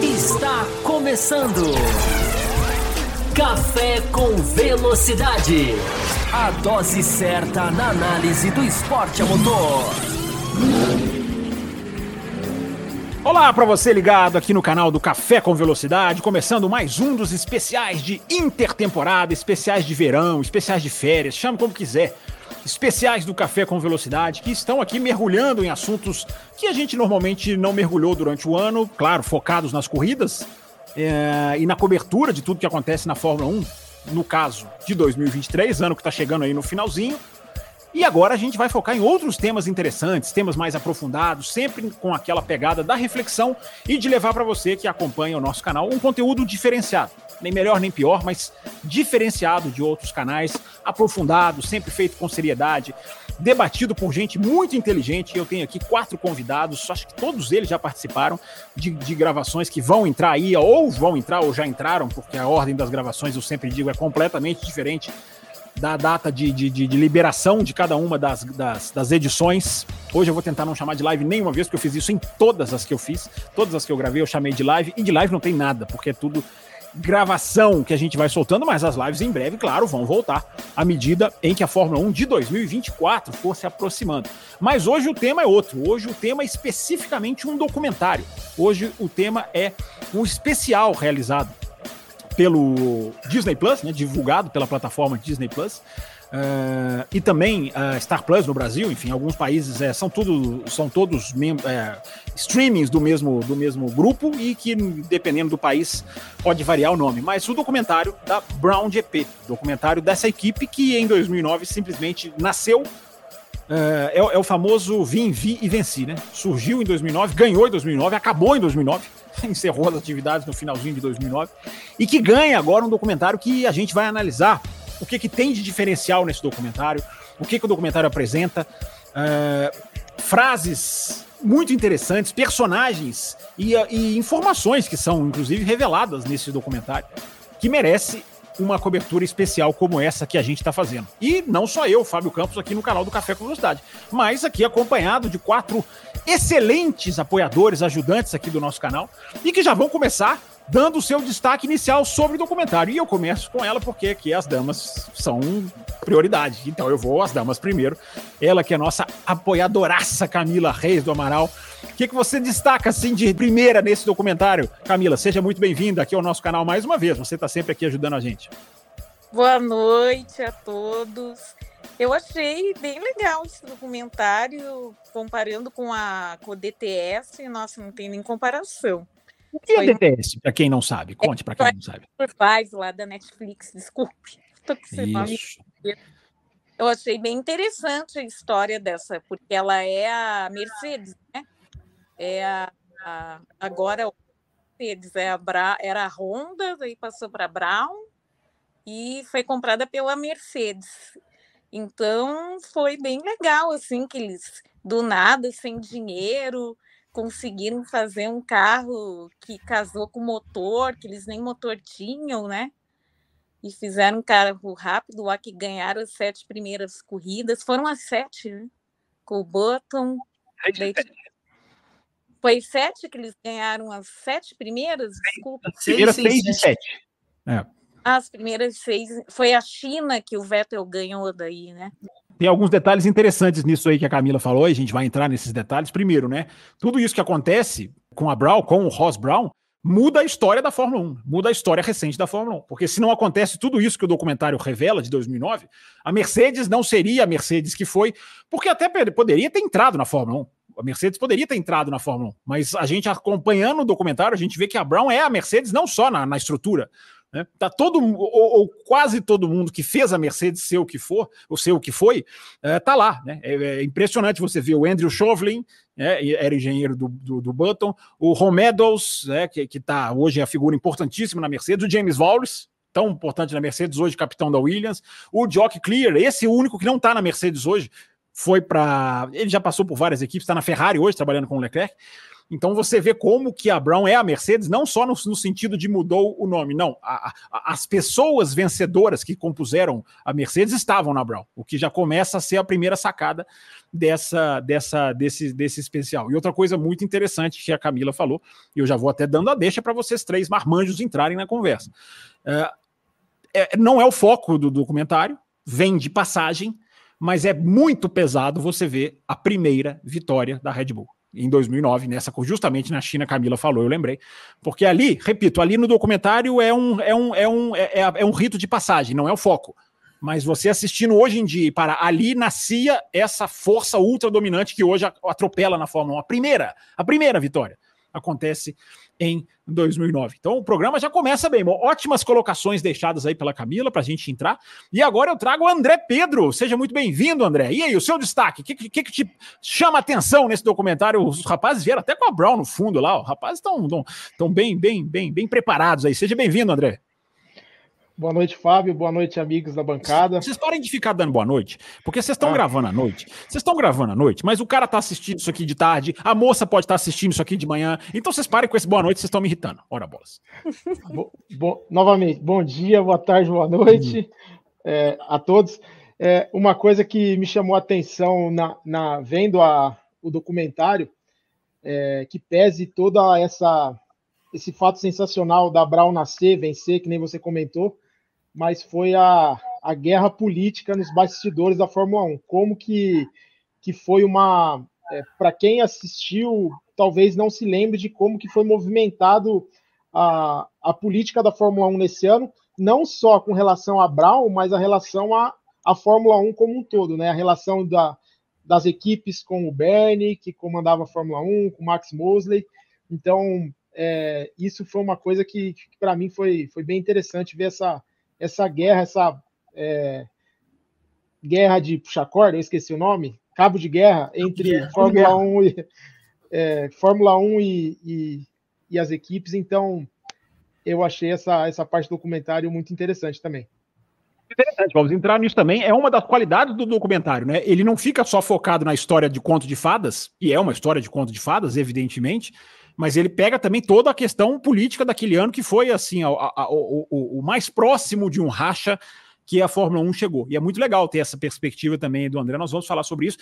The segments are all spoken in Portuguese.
Está começando. Café com Velocidade. A dose certa na análise do esporte a motor. Olá para você ligado aqui no canal do Café com Velocidade, começando mais um dos especiais de intertemporada, especiais de verão, especiais de férias, chame como quiser. Especiais do Café com Velocidade que estão aqui mergulhando em assuntos que a gente normalmente não mergulhou durante o ano, claro, focados nas corridas é, e na cobertura de tudo que acontece na Fórmula 1, no caso de 2023, ano que está chegando aí no finalzinho. E agora a gente vai focar em outros temas interessantes, temas mais aprofundados, sempre com aquela pegada da reflexão e de levar para você que acompanha o nosso canal um conteúdo diferenciado. Nem melhor nem pior, mas diferenciado de outros canais, aprofundado, sempre feito com seriedade, debatido por gente muito inteligente. Eu tenho aqui quatro convidados, acho que todos eles já participaram de, de, gravações que vão entrar aí, ou vão entrar, ou já entraram, porque a ordem das gravações, eu sempre digo, é completamente diferente da data de, de, de, de liberação de cada uma das, das, das, edições. Hoje eu vou tentar não chamar de live nenhuma vez, porque eu fiz isso em todas as que eu fiz. Todas as que eu gravei eu chamei de live, e de live não tem nada, porque é tudo gravação que a gente vai soltando, mas as lives em breve, claro, vão voltar à medida em que a Fórmula 1 de 2024 for se aproximando. Mas hoje o tema é outro. Hoje o tema é especificamente um documentário. Hoje o tema é um especial realizado pelo Disney Plus, né, divulgado pela plataforma Disney Plus. Uh, e também uh, Star Plus no Brasil, enfim, alguns países é, são tudo são todos é, streamings do mesmo do mesmo grupo e que dependendo do país pode variar o nome. Mas o documentário da Brown GP, documentário dessa equipe que em 2009 simplesmente nasceu Uh, é, é, o famoso vim, vi e venci, né? Surgiu em 2009, ganhou em 2009, acabou em 2009, encerrou as atividades no finalzinho de 2009, e que ganha agora um documentário que a gente vai analisar o que, que tem de diferencial nesse documentário, o que, que o documentário apresenta, uh, frases muito interessantes, personagens e, e informações que são, inclusive, reveladas nesse documentário, que merece uma cobertura especial como essa que a gente está fazendo. E não só eu, Fábio Campos, aqui no canal do Café com Velocidade, mas aqui acompanhado de quatro excelentes apoiadores, ajudantes aqui do nosso canal, e que já vão começar dando o seu destaque inicial sobre o documentário. E eu começo com ela porque aqui as damas são prioridade. Então eu vou às damas primeiro. Ela que é nossa apoiadoraça Camila Reis do Amaral. O que, que você destaca assim de primeira nesse documentário? Camila, seja muito bem-vinda aqui ao nosso canal mais uma vez. Você está sempre aqui ajudando a gente. Boa noite a todos. Eu achei bem legal esse documentário, comparando com a com o DTS. Nossa, não tem nem comparação. O que é DTS, para quem não sabe? Conte para quem não sabe. Faz lá da Netflix, desculpe. Tô com Isso. Eu achei bem interessante a história dessa, porque ela é a Mercedes, né? É a, a agora a Mercedes é a Bra, era a Honda, aí passou para a Brown e foi comprada pela Mercedes. Então foi bem legal assim que eles do nada, sem dinheiro, conseguiram fazer um carro que casou com motor, que eles nem motor tinham, né? E fizeram um carro rápido lá que ganharam as sete primeiras corridas. Foram as sete, né? Com o Button. Daí... Foi sete que eles ganharam as sete primeiras? Desculpa. As primeiras seis, seis e sete. É. As primeiras seis. Foi a China que o Vettel ganhou daí, né? Tem alguns detalhes interessantes nisso aí que a Camila falou, e a gente vai entrar nesses detalhes. Primeiro, né? Tudo isso que acontece com a Brown, com o Ross Brown, muda a história da Fórmula 1, muda a história recente da Fórmula 1. Porque se não acontece tudo isso que o documentário revela de 2009, a Mercedes não seria a Mercedes que foi, porque até poderia ter entrado na Fórmula 1. A Mercedes poderia ter entrado na Fórmula 1, mas a gente acompanhando o documentário, a gente vê que a Brown é a Mercedes não só na, na estrutura, né? Tá todo ou, ou, quase todo mundo que fez a Mercedes ser o que for, ou ser o que foi, é, tá lá. Né? É, é, impressionante você ver o Andrew Chauvelin, né? era engenheiro do, do, do, Button, o Ron Meadows, né? que, que tá hoje é a figura importantíssima na Mercedes, o James Wallace, tão importante na Mercedes hoje, capitão da Williams, o Jock Clear, esse é único que não está na Mercedes hoje, foi para. Ele já passou por várias equipes, está na Ferrari hoje, trabalhando com o Leclerc. Então você vê como que a Brown é a Mercedes, não só no, no sentido de mudou o nome, não. A, a, as pessoas vencedoras que compuseram a Mercedes estavam na Brown, o que já começa a ser a primeira sacada dessa, dessa, desse, desse especial. E outra coisa muito interessante que a Camila falou, e eu já vou até dando a deixa para vocês três marmanjos entrarem na conversa. É, é, não é o foco do documentário, vem de passagem, mas é muito pesado você ver a primeira vitória da Red Bull em 2009, nessa justamente na China, Camila falou, eu lembrei. Porque ali, repito, ali no documentário é um, é um, é um, é, é, é um rito de passagem, não é o foco. Mas você assistindo hoje em dia, para ali nascia essa força ultra dominante que hoje atropela na Fórmula 1. A primeira, a primeira vitória acontece em 2009. Então o programa já começa bem. Ótimas colocações deixadas aí pela Camila para a gente entrar. E agora eu trago o André Pedro. Seja muito bem-vindo, André. E aí, o seu destaque? O que, que, que, te chama atenção nesse documentário? Os rapazes vieram até com a Brown no fundo lá. Os rapazes estão bem, bem, bem, bem preparados aí. Seja bem-vindo, André. Boa noite, Fábio. Boa noite, amigos da bancada. Vocês parem de ficar dando boa noite, porque vocês estão ah. gravando à noite. Vocês estão gravando à noite, mas o cara está assistindo isso aqui de tarde, a moça pode estar tá assistindo isso aqui de manhã. Então vocês parem com esse boa noite, vocês estão me irritando. Ora, bolas. bo, bo, novamente, bom dia, boa tarde, boa noite é, a todos. É, uma coisa que me chamou a atenção na, na vendo a, o documentário, é, que pese toda essa esse fato sensacional da Brown nascer, vencer, que nem você comentou mas foi a, a guerra política nos bastidores da Fórmula 1. Como que, que foi uma. É, Para quem assistiu, talvez não se lembre de como que foi movimentado a, a política da Fórmula 1 nesse ano, não só com relação a Brown, mas a relação à a, a Fórmula 1 como um todo, né? A relação da, das equipes com o Bernie, que comandava a Fórmula 1, com o Max Mosley. Então, é, isso foi uma coisa que, que para mim foi, foi bem interessante ver essa, essa guerra, essa é, guerra de puxa corda, eu esqueci o nome, cabo de guerra entre guerra, Fórmula guerra. 1 e é, Fórmula 1 e, e, e, as equipes, então eu achei essa, essa parte do documentário muito interessante também. Interessante, vamos entrar nisso também. É uma das qualidades do documentário, né? Ele não fica só focado na história de conto de fadas, e é uma história de conto de fadas, evidentemente, mas ele pega também toda a questão política daquele ano, que foi assim, a, a, a, o, o, mais próximo de um racha que a Fórmula 1 chegou. E é muito legal ter essa perspectiva também do André. Nós vamos falar sobre isso.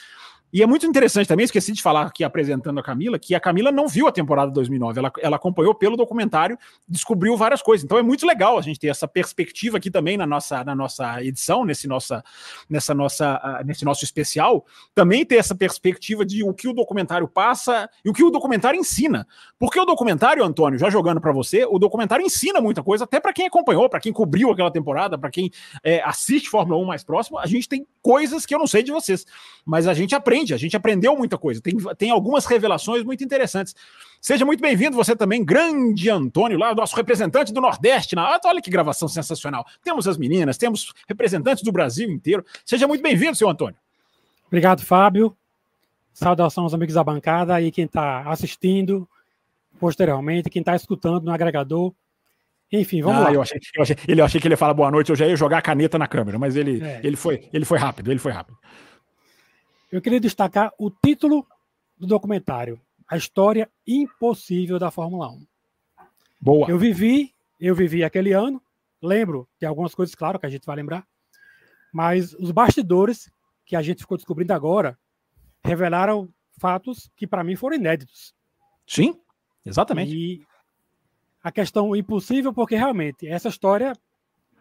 E é muito interessante também, esqueci de falar aqui apresentando a Camila, que a Camila não viu a temporada 2009, ela, ela acompanhou pelo documentário, descobriu várias coisas. Então é muito legal a gente ter essa perspectiva aqui também na nossa, na nossa edição, nesse, nossa, nessa nossa, uh, nesse nosso especial, também ter essa perspectiva de o que o documentário passa e o que o documentário ensina. Porque o documentário, Antônio, já jogando para você, o documentário ensina muita coisa, até para quem acompanhou, para quem cobriu aquela temporada, para quem é, assiste Fórmula 1 mais próximo, a gente tem coisas que eu não sei de vocês, mas a gente aprende aprende, a gente aprendeu muita coisa. Tem, tem algumas revelações muito interessantes. Seja muito bem-vindo, você também, grande Antônio, lá, nosso representante do Nordeste. Na... Olha que gravação sensacional. Temos as meninas, temos representantes do Brasil inteiro. Seja muito bem-vindo, seu Antônio. Obrigado, Fábio. Saudação aos amigos da bancada e quem está assistindo posteriormente, quem está escutando no agregador. Enfim, vamos ah, lá. Eu achei, eu, achei, ele, eu achei que ele ia falar boa noite, eu já ia jogar a caneta na câmera, mas ele, é. ele, foi, ele foi rápido, ele foi rápido. Eu queria destacar o título do documentário, A História Impossível da Fórmula 1. Boa. Eu vivi, eu vivi aquele ano, lembro de algumas coisas, claro, que a gente vai lembrar, mas os bastidores que a gente ficou descobrindo agora revelaram fatos que para mim foram inéditos. Sim, exatamente. E a questão impossível, porque realmente essa história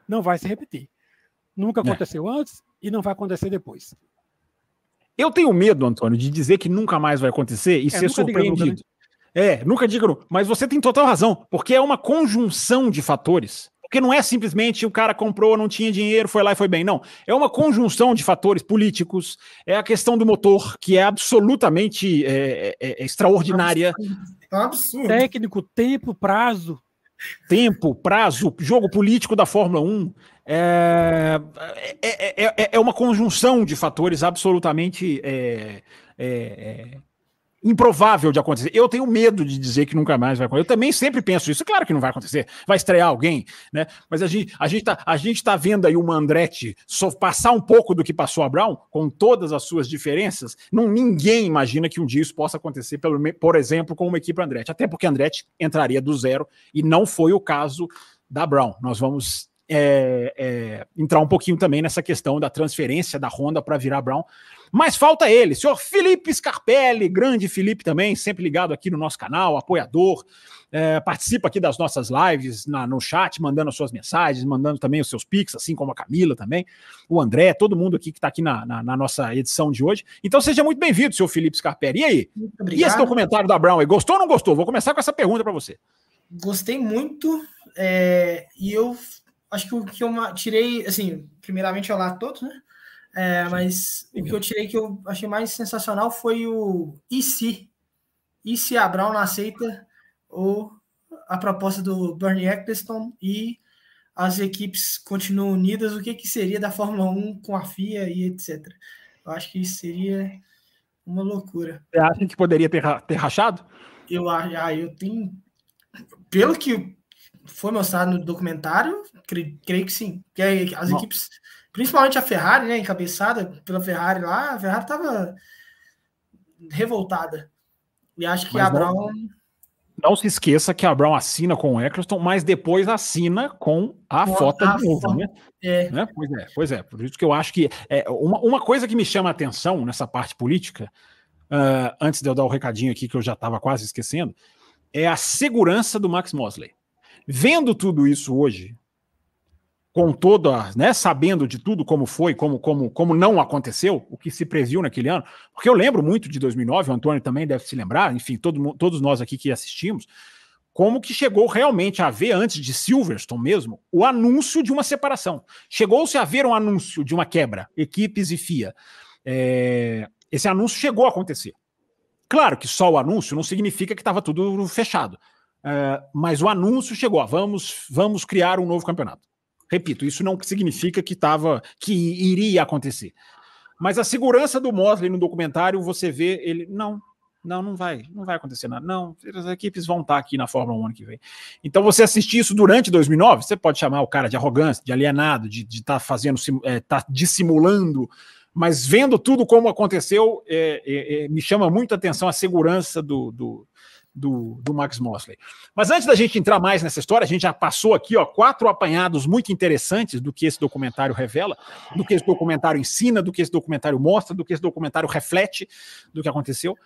não vai se repetir. Nunca é. aconteceu é. antes e não vai acontecer depois. Eu tenho medo, Antônio, de dizer que nunca mais vai acontecer e é, ser surpreendido. Nunca, né? É, nunca diga, mas você tem total razão, porque é uma conjunção de fatores. Porque não é simplesmente o cara comprou, não tinha dinheiro, foi lá e foi bem. Não. É uma conjunção de fatores políticos. É a questão do motor, que é absolutamente é, é, é extraordinária. É um absurdo. Técnico, tempo, prazo. Tempo, prazo, jogo político da Fórmula 1. É, é, é, é, uma conjunção de fatores absolutamente é, improvável de acontecer. Eu tenho medo de dizer que nunca mais vai acontecer. Eu também sempre penso isso. Claro que não vai acontecer. Vai estrear alguém, né? Mas a gente, a gente, tá, a gente tá vendo aí o Andretti passar um pouco do que passou a Brown, com todas as suas diferenças. Não, ninguém imagina que um dia isso possa acontecer, pelo, por exemplo, com uma equipe Andretti. Até porque Andretti entraria do zero e não foi o caso da Brown. Nós vamos é, é, entrar um pouquinho também nessa questão da transferência da Honda para virar Brown. Mas falta ele, senhor Felipe Scarpelli, grande Felipe também, sempre ligado aqui no nosso canal, apoiador, é, participa aqui das nossas lives na, no chat, mandando as suas mensagens, mandando também os seus pics, assim como a Camila também, o André, todo mundo aqui que está aqui na, na, na, nossa edição de hoje. Então seja muito bem-vindo, senhor Felipe Scarpelli. E aí? E esse documentário da Brown, gostou ou não gostou? Vou começar com essa pergunta para você. Gostei muito, é, e eu acho que o que eu tirei, assim, primeiramente olá a todos, né? É, mas o que eu tirei que eu achei mais sensacional foi o e se? E se a Brown aceita ou a proposta do Bernie Eccleston e as equipes continuam unidas, o que, que seria da Fórmula 1 com a FIA e etc. Eu acho que isso seria uma loucura. Você acha que poderia ter, ter rachado? Eu, ah, eu tenho. Pelo que foi mostrado no documentário, creio, creio que sim. Que as Não. equipes Principalmente a Ferrari, né? Encabeçada pela Ferrari lá, a Ferrari estava revoltada. E acho que mas a não, Brown. Não se esqueça que a Brown assina com o Eccleston, mas depois assina com a com foto de novo, né? É. né? Pois é, pois é. Por isso que eu acho que é uma, uma coisa que me chama a atenção nessa parte política, uh, antes de eu dar o recadinho aqui que eu já estava quase esquecendo, é a segurança do Max Mosley. Vendo tudo isso hoje, com toda, né, sabendo de tudo como foi, como, como, como não aconteceu, o que se previu naquele ano, porque eu lembro muito de 2009, o Antônio também deve se lembrar, enfim, todo, todos nós aqui que assistimos, como que chegou realmente a haver, antes de Silverstone mesmo, o anúncio de uma separação. Chegou-se a haver um anúncio de uma quebra, equipes e FIA. É, esse anúncio chegou a acontecer. Claro que só o anúncio não significa que estava tudo fechado, é, mas o anúncio chegou, ó, vamos, vamos criar um novo campeonato. Repito, isso não significa que tava, que iria acontecer. Mas a segurança do Mosley no documentário, você vê ele. Não, não, não vai, não vai acontecer nada. Não, as equipes vão estar aqui na Fórmula 1 ano que vem. Então, você assistir isso durante 2009, você pode chamar o cara de arrogância, de alienado, de estar tá fazendo, é, tá dissimulando, mas vendo tudo como aconteceu, é, é, é, me chama muito a atenção a segurança do, do, do, do Max Mosley. Mas antes da gente entrar mais nessa história, a gente já passou aqui ó, quatro apanhados muito interessantes do que esse documentário revela, do que esse documentário ensina, do que esse documentário mostra, do que esse documentário reflete do que aconteceu.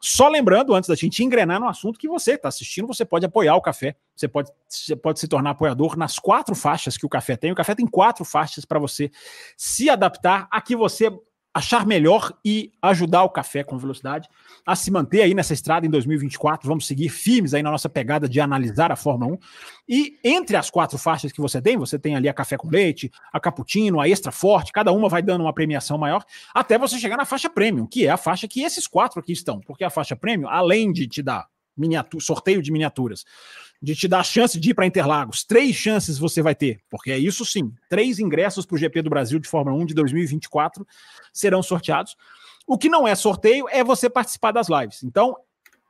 Só lembrando, antes da gente engrenar no assunto, que você está assistindo, você pode apoiar o café, você pode, você pode se tornar apoiador nas quatro faixas que o café tem. O café tem quatro faixas para você se adaptar a que você achar melhor e ajudar o café com velocidade a se manter aí nessa estrada em 2024. Vamos seguir firmes aí na nossa pegada de analisar a Fórmula 1. E entre as quatro faixas que você tem, você tem ali a café com leite, a cappuccino, a extra forte, cada uma vai dando uma premiação maior, até você chegar na faixa premium, que é a faixa que esses quatro aqui estão. Porque a faixa premium, além de te dar miniatura, sorteio de miniaturas, de te dar a chance de ir para Interlagos. Três chances você vai ter, porque é isso sim. Três ingressos para o GP do Brasil de Fórmula 1 de 2024 serão sorteados. O que não é sorteio é você participar das lives. Então,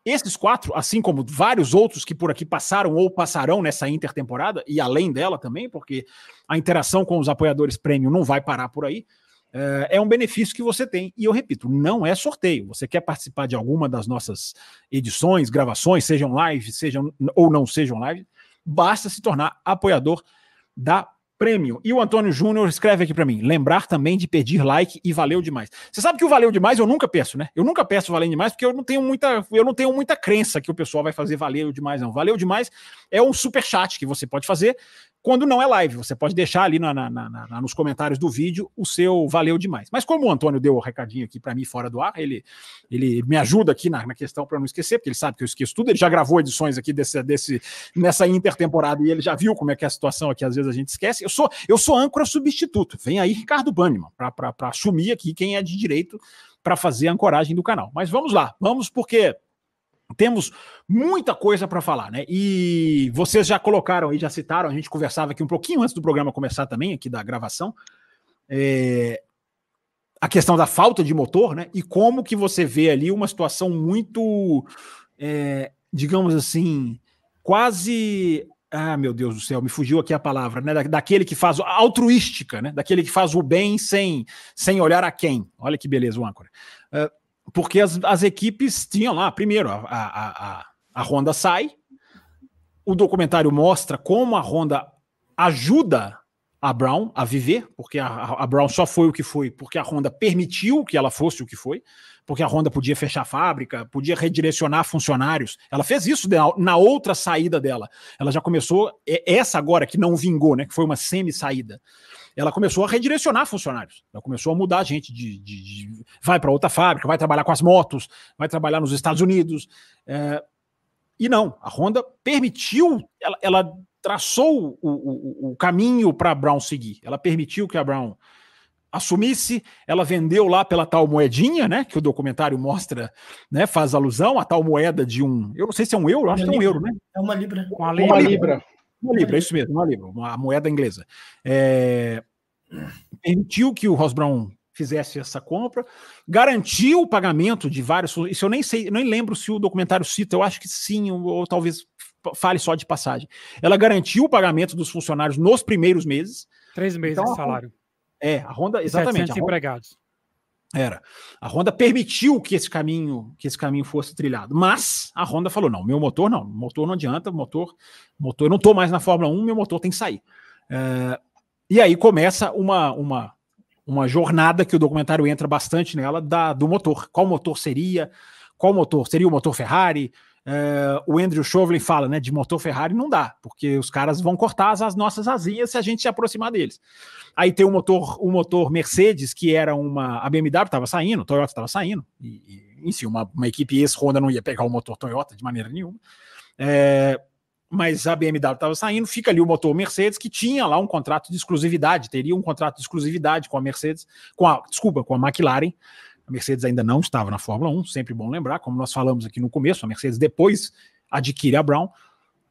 esses quatro, assim como vários outros que por aqui passaram ou passarão nessa intertemporada, e além dela também, porque a interação com os apoiadores premium não vai parar por aí. Eh, é um benefício que você tem. E eu repito, não é sorteio. Você quer participar de alguma das nossas edições, gravações, sejam live, sejam ou não sejam live, basta se tornar apoiador da Premium. E o Antônio Júnior escreve aqui para mim: lembrar também de pedir like e valeu demais. Você sabe que o valeu demais eu nunca peço, né? Eu nunca peço valeu demais porque eu não tenho muita, eu não tenho muita crença que o pessoal vai fazer valeu demais, não. Valeu demais é um super chat que você pode fazer quando não é live. Você pode deixar ali na, na, na, nos comentários do vídeo o seu valeu demais. Mas como o Antônio deu o recadinho aqui para mim fora do ar, ele, ele me ajuda aqui na, questão para não esquecer, porque ele sabe que eu esqueço tudo. Ele já gravou edições aqui desse, desse, nessa intertemporada e ele já viu como é que é a situação aqui, às vezes a gente esquece. Eu sou, eu sou âncora substituto. Vem aí Ricardo Banniman para assumir aqui quem é de direito para fazer a ancoragem do canal. Mas vamos lá, vamos porque temos muita coisa para falar, né? E vocês já colocaram aí, já citaram, a gente conversava aqui um pouquinho antes do programa começar também, aqui da gravação. É... a questão da falta de motor, né? E como que você vê ali uma situação muito, é, digamos assim, quase. Ah, meu Deus do céu, me fugiu aqui a palavra, né? Da, daquele que faz altruística, né? Daquele que faz o bem sem, sem olhar a quem. Olha que beleza o âncora. Uh, porque as, as equipes tinham lá, primeiro, a, a, a, a Honda sai, o documentário mostra como a Honda ajuda a Brown a viver, porque a, a, Brown só foi o que foi, porque a Honda permitiu que ela fosse o que foi, porque a Honda podia fechar a fábrica, podia redirecionar funcionários. Ela fez isso na outra saída dela. Ela já começou, essa agora que não vingou, né, que foi uma semi-saída. Ela começou a redirecionar funcionários. Ela começou a mudar a gente de, de, de vai para outra fábrica, vai trabalhar com as motos, vai trabalhar nos Estados Unidos. É, e não, a Honda permitiu, ela, ela traçou o, o, o caminho para a Brown seguir. Ela permitiu que a Brown assumisse, ela vendeu lá pela tal moedinha, né? Que o documentário mostra, né? Faz alusão a tal moeda de um. Eu não sei se é um euro, acho que é um euro, né? É uma libra. Uma libra. Uma libra, uma libra é isso mesmo, uma libra, uma moeda inglesa. É... Permitiu que o Ross Brown fizesse essa compra, garantiu o pagamento de vários. Isso eu nem sei, nem lembro se o documentário cita, eu acho que sim, ou, ou talvez fale só de passagem. Ela garantiu o pagamento dos funcionários nos primeiros meses. Três meses então, de salário. É, a Honda, exatamente. A Honda, empregados. Era. A Honda permitiu que esse caminho, que esse caminho fosse trilhado, mas a Honda falou: não, meu motor não, motor não adianta, motor, motor, eu não estou mais na Fórmula 1, meu motor tem que sair. É, e aí começa uma, uma, uma jornada que o documentário entra bastante nela da, do motor. Qual motor seria? Qual motor? Seria o motor Ferrari? Uh, o Andrew Chauvelin fala, né, de motor Ferrari não dá, porque os caras vão cortar as, as, nossas asinhas se a gente se aproximar deles. Aí tem o motor, o motor Mercedes, que era uma. A BMW estava saindo, a Toyota estava saindo, e, e, enfim, uma, uma equipe ex-Honda não ia pegar o motor Toyota de maneira nenhuma. É, mas a BMW estava saindo, fica ali o motor Mercedes, que tinha lá um contrato de exclusividade, teria um contrato de exclusividade com a Mercedes, com a, desculpa, com a McLaren, a Mercedes ainda não estava na Fórmula 1, sempre bom lembrar, como nós falamos aqui no começo, a Mercedes depois adquire a Brown.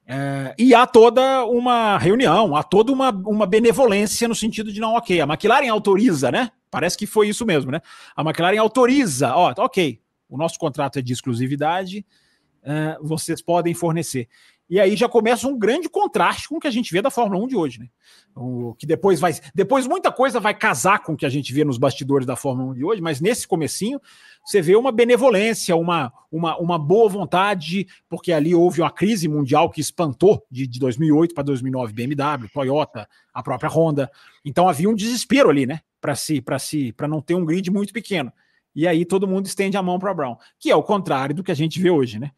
É, e há toda uma reunião, há toda uma, uma benevolência no sentido de não, ok, a McLaren autoriza, né? Parece que foi isso mesmo, né? A McLaren autoriza, ó, ok, o nosso contrato é de exclusividade, é, vocês podem fornecer. E aí já começa um grande contraste com o que a gente vê da Fórmula 1 de hoje, né? O que depois vai. Depois muita coisa vai casar com o que a gente vê nos bastidores da Fórmula 1 de hoje, mas nesse comecinho você vê uma benevolência, uma, uma, uma boa vontade, porque ali houve uma crise mundial que espantou de, de 2008 para 2009 BMW, Toyota, a própria Honda. Então havia um desespero ali, né? Para si, para si, para não ter um grid muito pequeno. E aí todo mundo estende a mão para Brown, que é o contrário do que a gente vê hoje, né?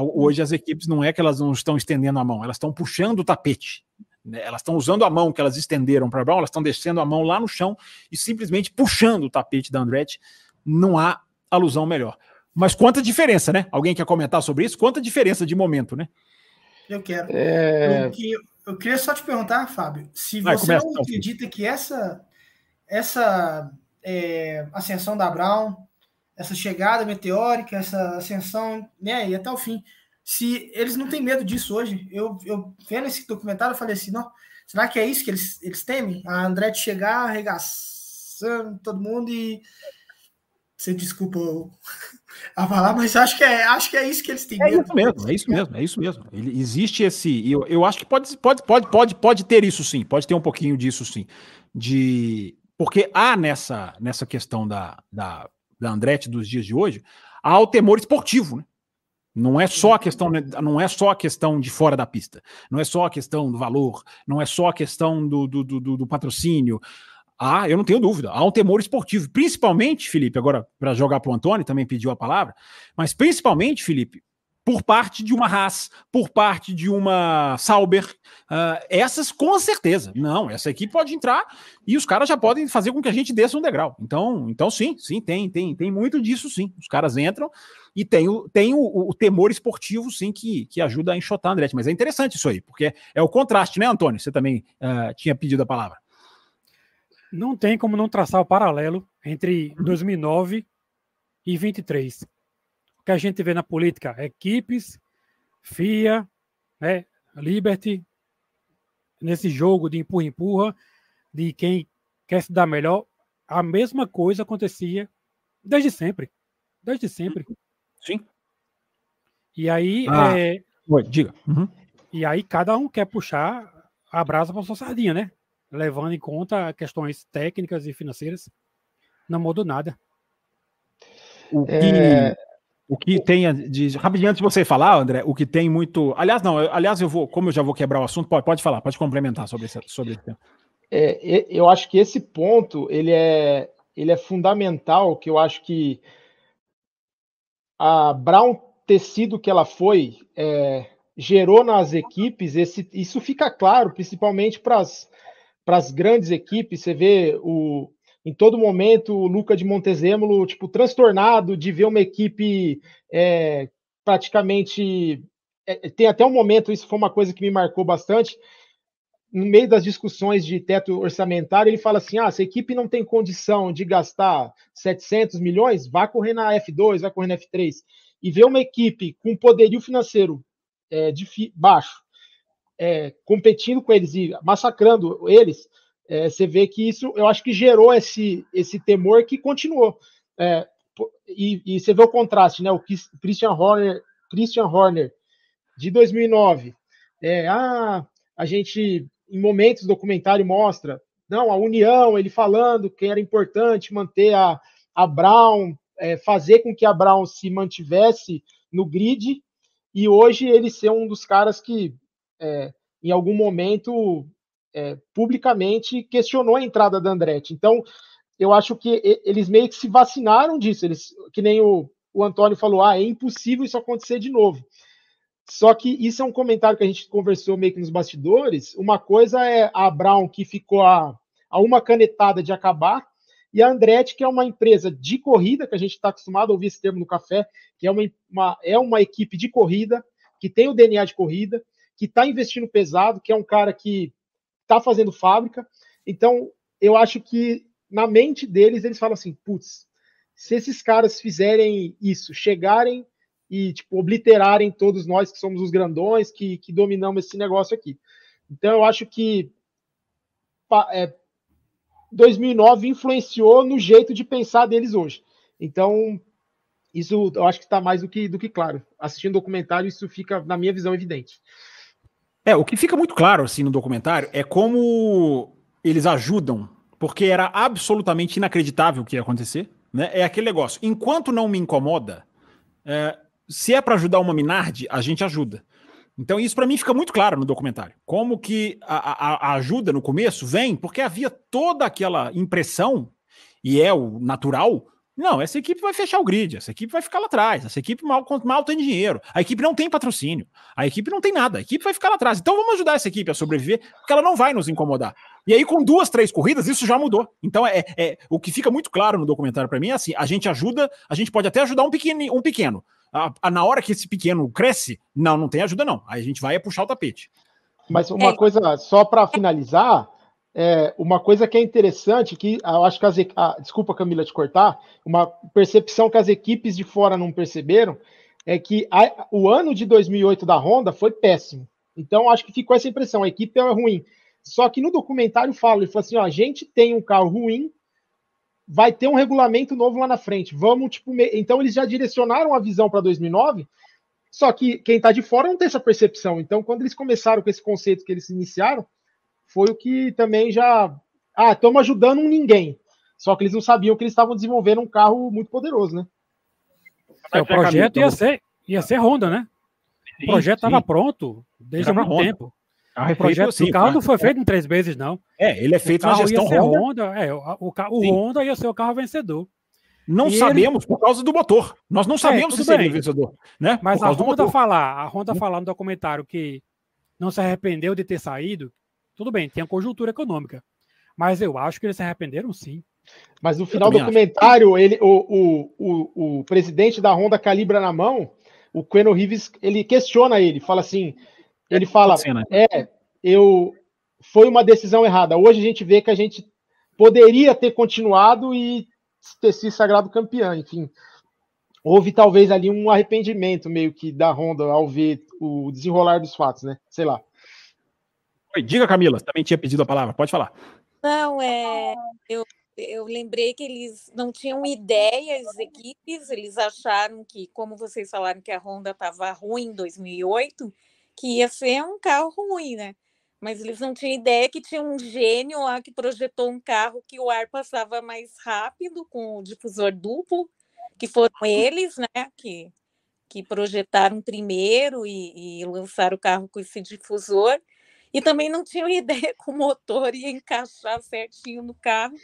Hoje as equipes não é que elas não estão estendendo a mão, elas estão puxando o tapete. Né? Elas estão usando a mão que elas estenderam para Brown, elas estão descendo a mão lá no chão e simplesmente puxando o tapete da Andretti. Não há alusão melhor. Mas quanta diferença, né? Alguém quer comentar sobre isso? Quanta diferença de momento, né? Eu quero. É... Eu, eu, queria só te perguntar, Fábio, se Vai, você começa, não acredita que essa, essa é, ascensão da Brown essa chegada meteórica, essa ascensão, né, e até o fim. Se eles não têm medo disso hoje, eu, eu vendo esse documentário, eu falei assim, não, será que é isso que eles, eles temem? A Andretti chegar arregaçando todo mundo e você desculpa a falar, mas acho que é, acho que é isso que eles têm é medo. Isso mesmo, é isso mesmo, é isso mesmo. Ele, existe esse, eu, eu acho que pode, pode, pode, pode, pode ter isso sim, pode ter um pouquinho disso sim, de porque há nessa, nessa questão da, da da Andretti dos dias de hoje, há o temor esportivo, né? Não é só a questão, não é só a questão de fora da pista, não é só a questão do valor, não é só a questão do, do, do, do patrocínio. Ah, eu não tenho dúvida, há um temor esportivo, principalmente, Felipe, agora para jogar para o Antônio, também pediu a palavra, mas principalmente, Felipe, por parte de uma Haas, por parte de uma Sauber. Uh, essas com certeza. Não, essa aqui pode entrar e os caras já podem fazer com que a gente desça um degrau. Então, então sim, sim, tem, tem, tem muito disso, sim. Os caras entram e tem o, tem o, o temor esportivo, sim, que, que ajuda a enxotar Andretti. Mas é interessante isso aí, porque é o contraste, né, Antônio? Você também uh, tinha pedido a palavra. Não tem como não traçar o paralelo entre 2009 e 23 que a gente vê na política, equipes, FIA, né, Liberty, nesse jogo de empurra-empurra, de quem quer se dar melhor, a mesma coisa acontecia desde sempre. Desde sempre. Sim. E aí. Ah, é... Oi, diga. Uhum. E aí cada um quer puxar a brasa para sua sardinha, né? Levando em conta questões técnicas e financeiras. Não mudou nada. O que, é... o que tem de. Rapidinho, antes de você falar, André, o que tem muito. Aliás, não, aliás, eu vou, como eu já vou quebrar o assunto, pode, pode falar, pode complementar sobre esse, sobre esse tema. É, eu acho que esse ponto ele é, ele é fundamental, que eu acho que a Brown ter sido que ela foi é, gerou nas equipes, esse, isso fica claro, principalmente para as grandes equipes. Você vê o, em todo momento o Luca de Montezemolo tipo, transtornado de ver uma equipe é, praticamente. É, tem até um momento, isso foi uma coisa que me marcou bastante. No meio das discussões de teto orçamentário, ele fala assim: ah, se a equipe não tem condição de gastar 700 milhões, vá correr na F2, vai correr na F3. E ver uma equipe com poderio financeiro é, de baixo, é, competindo com eles e massacrando eles, é, você vê que isso, eu acho que gerou esse, esse temor que continuou. É, e, e, você vê o contraste, né? O Christian Horner, Christian Horner de 2009, é, ah, a gente em momentos do documentário mostra, não, a união, ele falando que era importante manter a, a Brown, é, fazer com que a Brown se mantivesse no grid, e hoje ele ser um dos caras que, é, em algum momento, é, publicamente questionou a entrada da Andretti. Então, eu acho que eles meio que se vacinaram disso. Eles, que nem o, o Antônio falou, ah, é impossível isso acontecer de novo. Só que isso é um comentário que a gente conversou meio que nos bastidores. Uma coisa é a Brown, que ficou a, a uma canetada de acabar, e a Andretti, que é uma empresa de corrida, que a gente está acostumado a ouvir esse termo no café, que é uma, uma, é uma equipe de corrida, que tem o DNA de corrida, que está investindo pesado, que é um cara que está fazendo fábrica. Então, eu acho que na mente deles, eles falam assim: putz, se esses caras fizerem isso, chegarem e tipo, obliterarem todos nós que somos os grandões, que, que dominamos esse negócio aqui. Então, eu acho que é, 2009 influenciou no jeito de pensar deles hoje. Então, isso eu acho que está mais do que, do que claro. Assistindo documentário, isso fica, na minha visão, evidente. É, o que fica muito claro assim no documentário é como eles ajudam, porque era absolutamente inacreditável o que ia acontecer. Né? É aquele negócio. Enquanto não me incomoda, é, se é para ajudar uma Minardi, a gente ajuda. Então isso para mim fica muito claro no documentário. Como que a, a, a, ajuda no começo vem porque havia toda aquela impressão, e é o natural, não, essa equipe vai fechar o grid, essa equipe vai ficar lá atrás, essa equipe mal, mal tem dinheiro, a equipe não tem patrocínio, a equipe não tem nada, a equipe vai ficar lá atrás. Então vamos ajudar essa equipe a sobreviver, porque ela não vai nos incomodar. E aí, com duas, três corridas, isso já mudou. Então, é, é o que fica muito claro no documentário para mim é assim: a gente ajuda, a gente pode até ajudar um pequeno. Um pequeno. A, a, na hora que esse pequeno cresce, não, não tem ajuda, não. Aí a gente vai puxar o tapete. Mas uma é. coisa, só para finalizar, é, uma coisa que é interessante, que eu acho que as ah, desculpa, Camila, te cortar, uma percepção que as equipes de fora não perceberam é que a, o ano de 2008 da Honda foi péssimo. Então, acho que ficou essa impressão, a equipe é ruim. Só que no documentário fala, ele falou assim: ó, a gente tem um carro ruim, vai ter um regulamento novo lá na frente. Vamos, tipo, me... então eles já direcionaram a visão para 2009. Só que quem está de fora não tem essa percepção. Então, quando eles começaram com esse conceito que eles iniciaram, foi o que também já. Ah, estamos ajudando um ninguém. Só que eles não sabiam que eles estavam desenvolvendo um carro muito poderoso, né? É, o projeto ia ser, ia ser Honda, né? O projeto estava pronto desde há muito Honda. tempo. Ah, o projeto sim, do carro não foi feito em três meses, não. É, ele é feito na gestão Honda. Honda. É, o, o, o Honda ia ser o carro vencedor. Não e sabemos ele... por causa do motor. Nós não é, sabemos é, se seria vencedor, né? Mas a Honda falar, a Honda falar no documentário que não se arrependeu de ter saído, tudo bem, tem a conjuntura econômica. Mas eu acho que eles se arrependeram sim. Mas no final do documentário, ele, o, o, o, o, presidente da Honda calibra na mão, o Queno Rives, ele questiona ele, fala assim, ele fala, é, eu foi uma decisão errada. Hoje a gente vê que a gente poderia ter continuado e ter sido sagrado campeão, enfim. Houve talvez ali um arrependimento meio que da Honda ao ver o desenrolar dos fatos, né? Sei lá. Oi, diga, Camila, também tinha pedido a palavra, pode falar. Não, é. Eu eu lembrei que eles não tinham ideia, as equipes, eles acharam que, como vocês falaram que a Honda estava ruim em 2008, que ia ser um carro ruim, né? Mas eles não tinham ideia que tinha um gênio lá que projetou um carro que o ar passava mais rápido com o difusor duplo, que foram eles, né? Que, que projetaram primeiro e, e lançaram o carro com esse difusor. E também não tinham ideia que o motor ia encaixar certinho no carro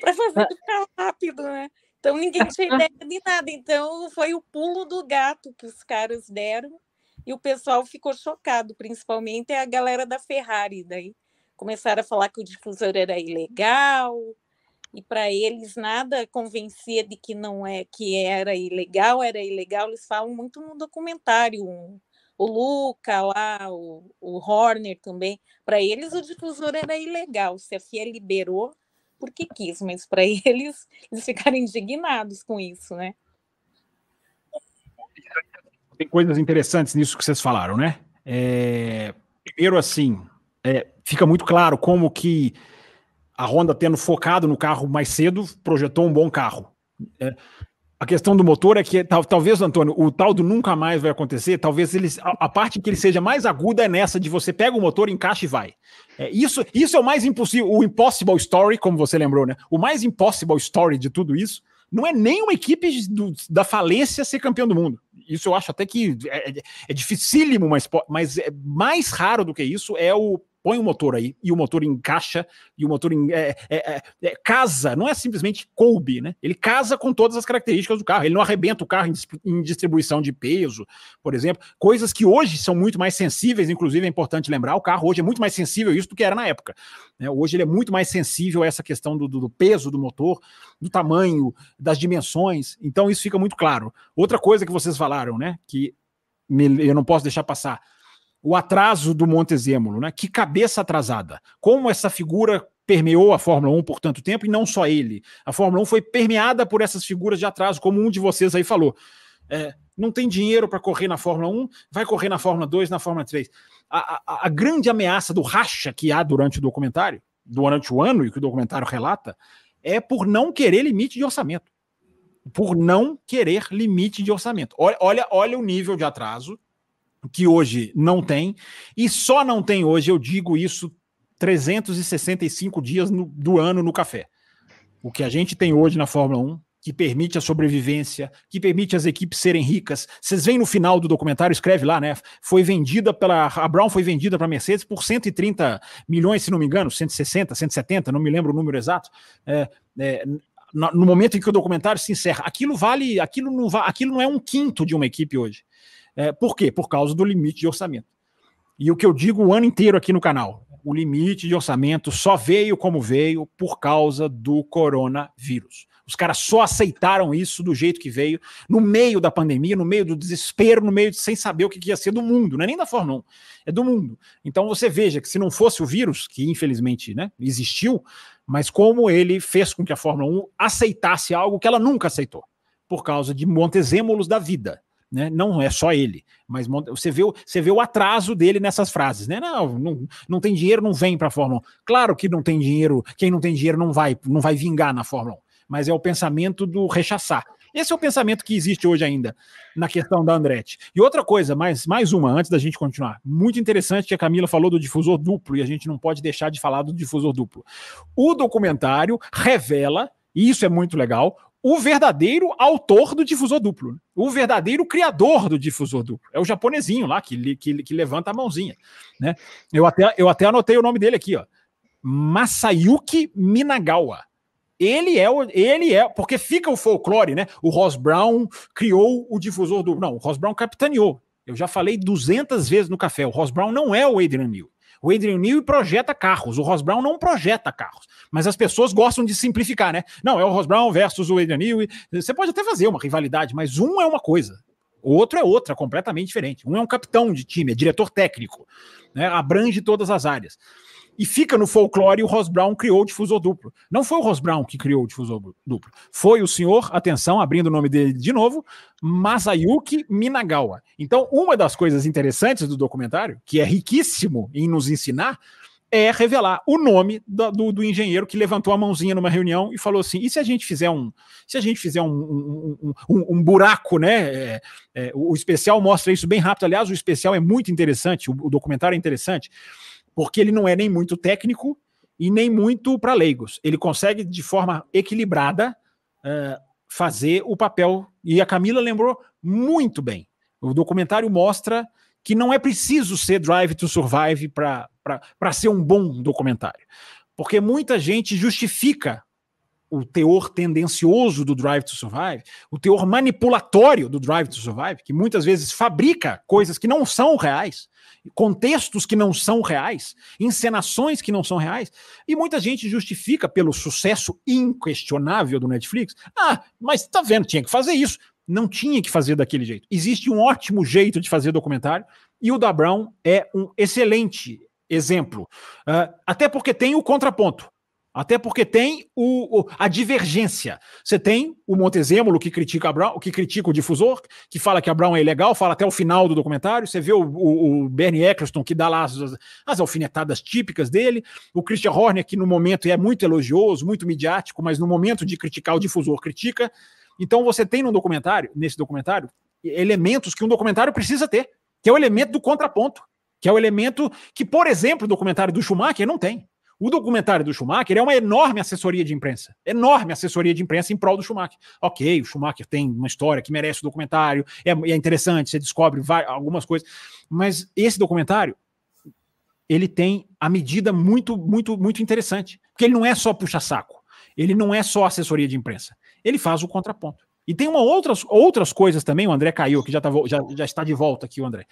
para fazer ficar rápido, né? Então ninguém tinha ideia de nada. Então foi o pulo do gato que os caras deram e o pessoal ficou chocado, principalmente a galera da Ferrari. Daí começaram a falar que o difusor era ilegal e para eles nada convencia de que não é que era ilegal, era ilegal. Eles falam muito no documentário. O Luca lá, o, o Horner também. Para eles o difusor era ilegal. Se a FIA liberou, porque quis, mas para eles, eles ficaram indignados com isso, né? Tem coisas interessantes nisso que vocês falaram, né? É, primeiro, assim, é, fica muito claro como que a Honda, tendo focado no carro mais cedo, projetou um bom carro. É, a questão do motor é que tal, talvez, Antônio, o tal do nunca mais vai acontecer, talvez eles, a, a, parte que ele seja mais aguda é nessa de você pega o motor, encaixa e vai. É, isso, isso é o mais impossível, o impossible story, como você lembrou, né? O mais impossible story de tudo isso não é nem uma equipe do, da falência ser campeão do mundo. Isso eu acho até que é, é, é dificílimo, mas, mas é mais raro do que isso é o põe o motor aí e o motor encaixa e o motor em, é, é, é, é, casa, não é simplesmente coube, né? Ele casa com todas as características do carro. Ele não arrebenta o carro em, em, distribuição de peso, por exemplo. Coisas que hoje são muito mais sensíveis, inclusive é importante lembrar, o carro hoje é muito mais sensível a isso do que era na época. Né? Hoje ele é muito mais sensível a essa questão do, do, do peso do motor, do tamanho, das dimensões. Então isso fica muito claro. Outra coisa que vocês falaram, né? Que me, eu não posso deixar passar o atraso do Montezemolo, né? Que cabeça atrasada. Como essa figura permeou a Fórmula 1 por tanto tempo, e não só ele. A Fórmula 1 foi permeada por essas figuras de atraso, como um de vocês aí falou. É, não tem dinheiro para correr na Fórmula 1, vai correr na Fórmula 2, na Fórmula 3. A, a, a, grande ameaça do racha que há durante o documentário, durante o ano e que o documentário relata, é por não querer limite de orçamento. Por não querer limite de orçamento. Olha, olha, olha o nível de atraso que hoje não tem, e só não tem hoje, eu digo isso 365 dias no, do ano no café. O que a gente tem hoje na Fórmula 1, que permite a sobrevivência, que permite as equipes serem ricas. Vocês veem no final do documentário, escreve lá, né? Foi vendida pela. A Brown foi vendida para a Mercedes por 130 milhões, se não me engano, 160, 170, não me lembro o número exato. É, é, no momento em que o documentário se encerra, aquilo vale, aquilo não, aquilo não é um quinto de uma equipe hoje. É, por quê? Por causa do limite de orçamento. E o que eu digo o ano inteiro aqui no canal: o limite de orçamento só veio como veio por causa do coronavírus. Os caras só aceitaram isso do jeito que veio, no meio da pandemia, no meio do desespero, no meio de sem saber o que ia ser do mundo, não é nem da Fórmula 1, é do mundo. Então você veja que se não fosse o vírus, que infelizmente né, existiu, mas como ele fez com que a Fórmula 1 aceitasse algo que ela nunca aceitou, por causa de montezêmolos da vida. Né? Não é só ele, mas você vê, você vê o atraso dele nessas frases, né? Não, não, não tem dinheiro, não vem para a Fórmula 1. Claro que não tem dinheiro, quem não tem dinheiro não vai, não vai vingar na Fórmula 1, mas é o pensamento do rechaçar. Esse é o pensamento que existe hoje ainda na questão da Andretti. E outra coisa, mais, mais uma, antes da gente continuar. Muito interessante que a Camila falou do difusor duplo, e a gente não pode deixar de falar do difusor duplo. O documentário revela, e isso é muito legal, o verdadeiro autor do difusor duplo, né? o verdadeiro criador do difusor duplo. É o japonesinho lá que, que, que levanta a mãozinha. Né? Eu, até, eu até anotei o nome dele aqui, ó. Masayuki Minagawa. Ele é, o, ele é, porque fica o folclore, né? O Ross Brown criou o difusor duplo. Não, o Ross Brown capitaneou. Eu já falei 200 vezes no café. O Ross Brown não é o Adrian Newey. O Adrian Newey projeta carros, o Ross Brown não projeta carros. Mas as pessoas gostam de simplificar, né? Não, é o Ross Brown versus o Adrian Newey. Você pode até fazer uma rivalidade, mas um é uma coisa, o outro é outra, completamente diferente. Um é um capitão de time, é diretor técnico, né? abrange todas as áreas e fica no folclore o Ross Brown criou o difusor duplo. Não foi o Ross Brown que criou o difusor duplo. Foi o senhor, atenção, abrindo o nome dele de novo, Masayuki Minagawa. Então, uma das coisas interessantes do documentário, que é riquíssimo em nos ensinar, é revelar o nome do, do, do, engenheiro que levantou a mãozinha numa reunião e falou assim: e se a gente fizer um, se a gente fizer um, um, um, um buraco, né? É, é, o especial mostra isso bem rápido. Aliás, o especial é muito interessante, o, o documentário é interessante, porque ele não é nem muito técnico e nem muito para leigos. Ele consegue, de forma equilibrada, uh, fazer o papel. E a Camila lembrou muito bem. O documentário mostra que não é preciso ser Drive to Survive para ser um bom documentário. Porque muita gente justifica o teor tendencioso do Drive to Survive, o teor manipulatório do Drive to Survive, que muitas vezes fabrica coisas que não são reais, contextos que não são reais, encenações que não são reais, e muita gente justifica pelo sucesso inquestionável do Netflix. Ah, mas tá vendo, tinha que fazer isso não tinha que fazer daquele jeito. Existe um ótimo jeito de fazer documentário e o da Brown é um excelente exemplo. Uh, até porque tem o contraponto. Até porque tem o, o, a divergência. Você tem o Montezemolo que critica a Brown, que critica o difusor, que fala que a Brown é ilegal, fala até o final do documentário. Você vê o, o, o Bernie Eccleston que dá lá as, as, alfinetadas típicas dele. O Christian Horner, que no momento é muito elogioso, muito midiático, mas no momento de criticar o difusor, critica. Então você tem no documentário, nesse documentário, elementos que um documentário precisa ter, que é o elemento do contraponto, que é o elemento que, por exemplo, o documentário do Schumacher não tem. O documentário do Schumacher é uma enorme assessoria de imprensa. Enorme assessoria de imprensa em prol do Schumacher. Ok, o Schumacher tem uma história que merece o documentário, é, é interessante, você descobre várias, algumas coisas. Mas esse documentário, ele tem a medida muito, muito, muito interessante. Porque ele não é só puxa-saco. Ele não é só assessoria de imprensa ele faz o contraponto. E tem uma outras, outras coisas também, o André caiu, que já, tá, já, já está de volta aqui, o André.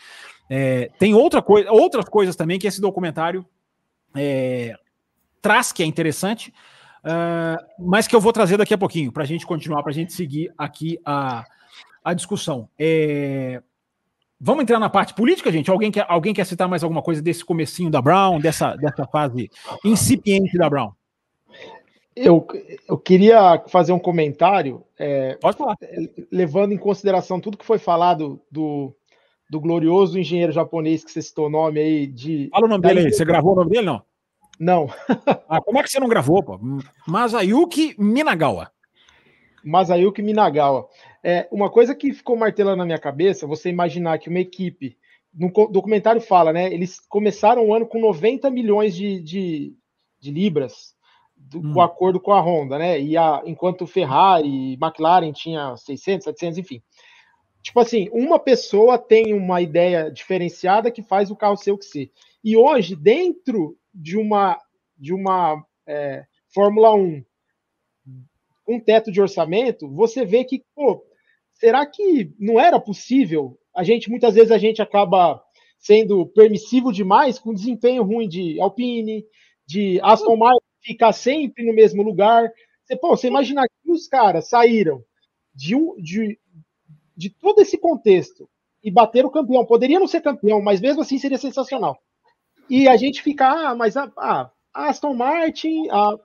É, tem outra coisa, outras coisas também que esse documentário é, traz, que é interessante, uh, mas que eu vou trazer daqui a pouquinho, para a gente continuar, para a gente seguir aqui a, a discussão. É, vamos entrar na parte política, gente? Alguém quer, alguém quer citar mais alguma coisa desse comecinho da Brown, dessa, dessa fase incipiente da Brown? Eu, eu queria fazer um comentário. É, Pode falar. Levando em consideração tudo que foi falado do, do glorioso engenheiro japonês que você citou o nome aí de. Fala o nome dele aí. Você gravou o nome dele, não? Não. ah, como é que você não gravou, pô? Masayuki Minagawa. Masayuki Minagawa. É, uma coisa que ficou martelando na minha cabeça, você imaginar que uma equipe, no documentário fala, né? Eles começaram o ano com 90 milhões de, de, de libras do, hum. o acordo com a Honda, né? E a, enquanto Ferrari e McLaren tinha 600, 700, enfim. Tipo assim, uma pessoa tem uma ideia diferenciada que faz o carro ser o que ser. E hoje, dentro de uma de uma é, Fórmula 1 com teto de orçamento, você vê que, pô, será que não era possível? A gente muitas vezes a gente acaba sendo permissivo demais com desempenho ruim de Alpine, de Aston Martin ficar sempre no mesmo lugar. Você, pô, você imagina que os caras saíram de, um, de, de todo esse contexto e bateram o campeão. Poderia não ser campeão, mas mesmo assim seria sensacional. E a gente fica, ah, mas a, a Aston Martin a,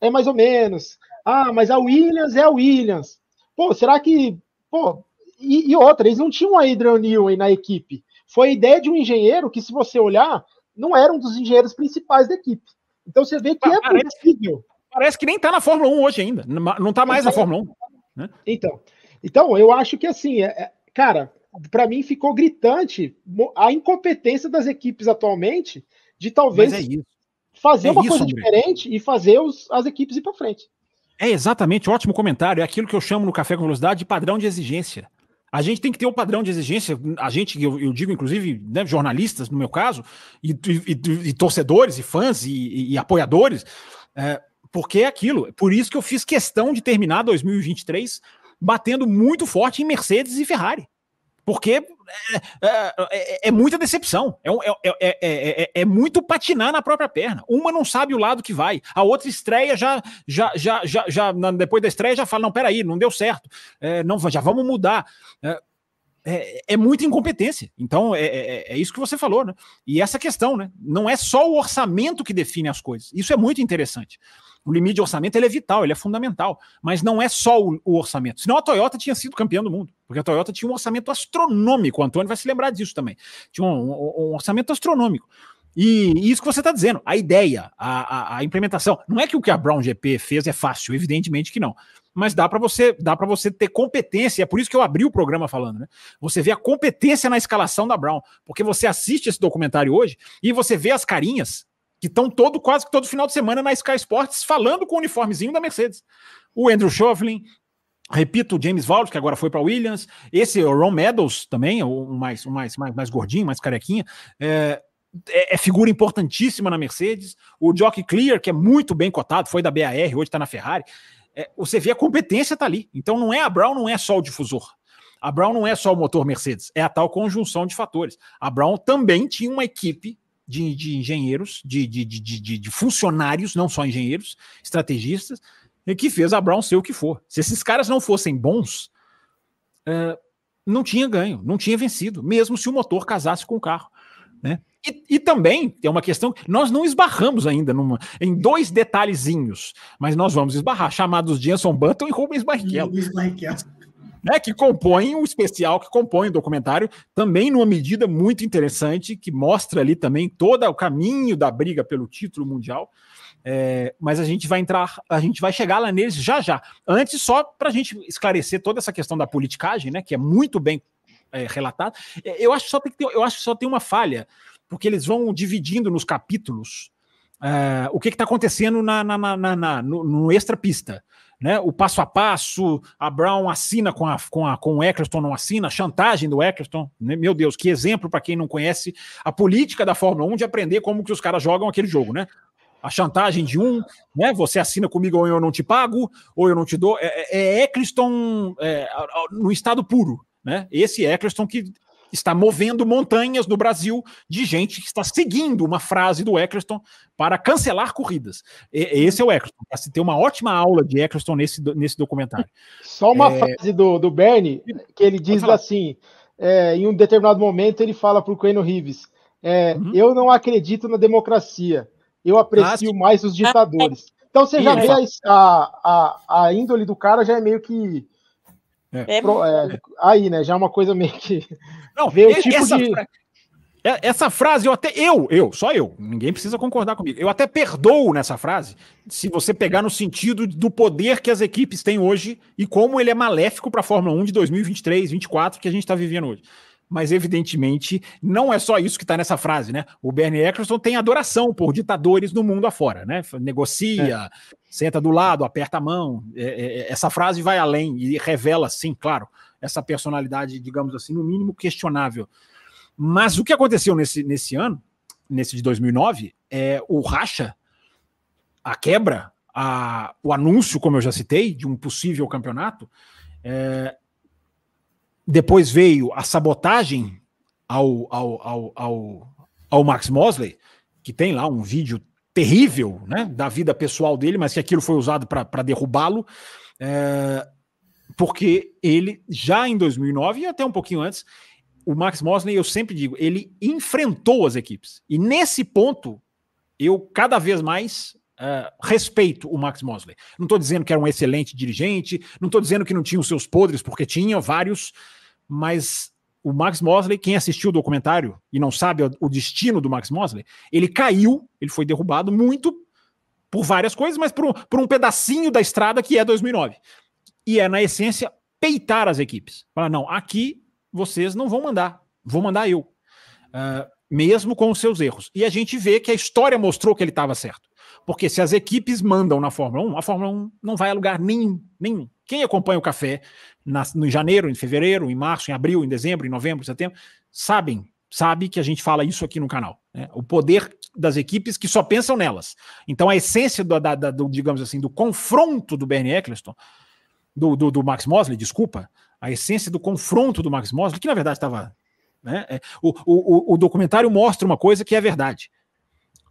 é mais ou menos. Ah, mas a Williams é a Williams. Pô, será que. Pô, e, e outra, eles não tinham a Adrian Newey na equipe. Foi a ideia de um engenheiro que, se você olhar, não era um dos engenheiros principais da equipe. Então você vê que é parece, é possível. Parece que nem está na Fórmula 1 hoje ainda. Não está mais na Fórmula 1. Né? Então, então, eu acho que assim, é, é cara, para mim ficou gritante a incompetência das equipes atualmente de talvez é fazer é uma isso, coisa André. diferente e fazer os, as equipes ir para frente. É exatamente, ótimo comentário. É aquilo que eu chamo no Café com Velocidade de padrão de exigência. A gente tem que ter um padrão de exigência, a gente, eu, eu digo inclusive né, jornalistas, no meu caso, e, e, e torcedores, e fãs, e, e apoiadores, é, porque é aquilo. Por isso que eu fiz questão de terminar 2023 batendo muito forte em Mercedes e Ferrari. Porque é, é, é, é muita decepção. É, é, muito patinar na própria perna. Uma não sabe o lado que vai. A outra estreia já, já, já, já, já depois da estreia já fala: não, peraí, não deu certo. não, já vamos mudar. É, é, muita incompetência. Então, é, é, é, isso que você falou, né? E essa questão, né? Não é só o orçamento que define as coisas. Isso é muito interessante. O limite de orçamento ele é vital, ele é fundamental, mas não é só o, o, orçamento. Senão a Toyota tinha sido campeã do mundo, porque a Toyota tinha um orçamento astronômico. O Antônio vai se lembrar disso também. Tinha um, um, um orçamento astronômico. E, e isso que você está dizendo, a ideia, a, a, a, implementação. Não é que o que a Brown GP fez é fácil, evidentemente que não. Mas dá para você, dá para você ter competência. É por isso que eu abri o programa falando, né? Você vê a competência na escalação da Brown, porque você assiste esse documentário hoje e você vê as carinhas que estão todo quase que todo final de semana na Sky Sports falando com o uniformezinho da Mercedes. O Andrew Shovlin, Repito, o James Vaught, que agora foi para Williams. Esse, o Ron Meadows também, o mais, o mais, mais, mais gordinho, mais carequinha. É, é, é, figura importantíssima na Mercedes. O Jockey Clear, que é muito bem cotado, foi da BAR, hoje está na Ferrari. É, você vê a competência tá ali. Então não é a Brown, não é só o difusor. A Brown não é só o motor Mercedes, é a tal conjunção de fatores. A Brown também tinha uma equipe de, de engenheiros, de, de, de, de funcionários, não só engenheiros, estrategistas, que fez a Brown ser o que for. Se esses caras não fossem bons, é, não tinha ganho, não tinha vencido, mesmo se o motor casasse com o carro. Né? E, e, também tem uma questão, nós não esbarramos ainda numa, em dois detalhezinhos, mas nós vamos esbarrar, chamados Jenson Button e Rubens Barrichello. Rubens Barrichello. Né, que compõem o especial, que compõe o documentário, também numa medida muito interessante, que mostra ali também todo o caminho da briga pelo título mundial. É, mas a gente vai entrar, a gente vai chegar lá neles já já. Antes, só para a gente esclarecer toda essa questão da politicagem, né, que é muito bem é, relatado. É, eu acho só tem eu acho que só tem uma falha, porque eles vão dividindo nos capítulos é, o que está acontecendo na, na, na, na no, no extra pista. Né, o passo a passo, a Brown assina com, a, com, a, com o Eccleston, não assina, a chantagem do Eccleston. Né, meu Deus, que exemplo para quem não conhece a política da Fórmula 1 de aprender como que os caras jogam aquele jogo, né? A chantagem de um, né? Você assina comigo ou eu não te pago, ou eu não te dou. É, é, é Eccleston é, no estado puro, né? Esse Eccleston que está movendo montanhas no Brasil de gente que está seguindo uma frase do Eccleston para cancelar corridas. E, esse é o Eccleston. Se tem uma ótima aula de Eccleston nesse, nesse documentário. Só uma é... frase do, do Bernie, que ele diz assim: é, em um determinado momento, ele fala para o Queno Rives: é, uhum. Eu não acredito na democracia, eu aprecio ah, mais os ditadores. Então você já vê a, a, a índole do cara, já é meio que é. Pro, é, aí, né? Já é uma coisa meio que. Não, ver o tipo essa, de. É, essa frase, eu até. Eu, eu, só eu. Ninguém precisa concordar comigo. Eu até perdoo nessa frase, se você pegar no sentido do poder que as equipes têm hoje e como ele é maléfico para a Fórmula 1 de 2023, 2024, que a gente está vivendo hoje mas evidentemente não é só isso que está nessa frase, né? O Bernie Eccleston tem adoração por ditadores no mundo afora, né? Negocia, é. Senta do lado, aperta a mão. É, é, é, essa frase vai além e revela, sim, claro, essa personalidade, digamos assim, no mínimo questionável. Mas o que aconteceu nesse, nesse ano, nesse de 2009, é o racha, a quebra, a, o anúncio, como eu já citei, de um possível campeonato, é, depois veio a sabotagem ao, ao, ao, ao, ao Max Mosley, que tem lá um vídeo terrível né, da vida pessoal dele, mas que aquilo foi usado para derrubá-lo, é, porque ele, já em 2009 e até um pouquinho antes, o Max Mosley, eu sempre digo, ele enfrentou as equipes. E nesse ponto, eu cada vez mais Uh, respeito o Max Mosley. Não estou dizendo que era um excelente dirigente, não estou dizendo que não tinha os seus podres, porque tinha vários, mas o Max Mosley, quem assistiu o documentário e não sabe o destino do Max Mosley, ele caiu, ele foi derrubado muito por várias coisas, mas por um, por um pedacinho da estrada que é 2009. E é, na essência, peitar as equipes. Falar, não, aqui vocês não vão mandar, vou mandar eu. Uh, mesmo com os seus erros. E a gente vê que a história mostrou que ele estava certo. Porque se as equipes mandam na Fórmula 1, a Fórmula 1 não vai a lugar nenhum, nenhum. Quem acompanha o café na, em janeiro, em fevereiro, em março, em abril, em dezembro, em novembro, em setembro, sabem, sabe que a gente fala isso aqui no canal. Né? O poder das equipes que só pensam nelas. Então a essência do, da, da, do digamos assim, do confronto do Bernie Eccleston, do, do, do, Max Mosley, desculpa, a essência do confronto do Max Mosley, que na verdade estava. Né? É, o, o, o documentário mostra uma coisa que é verdade.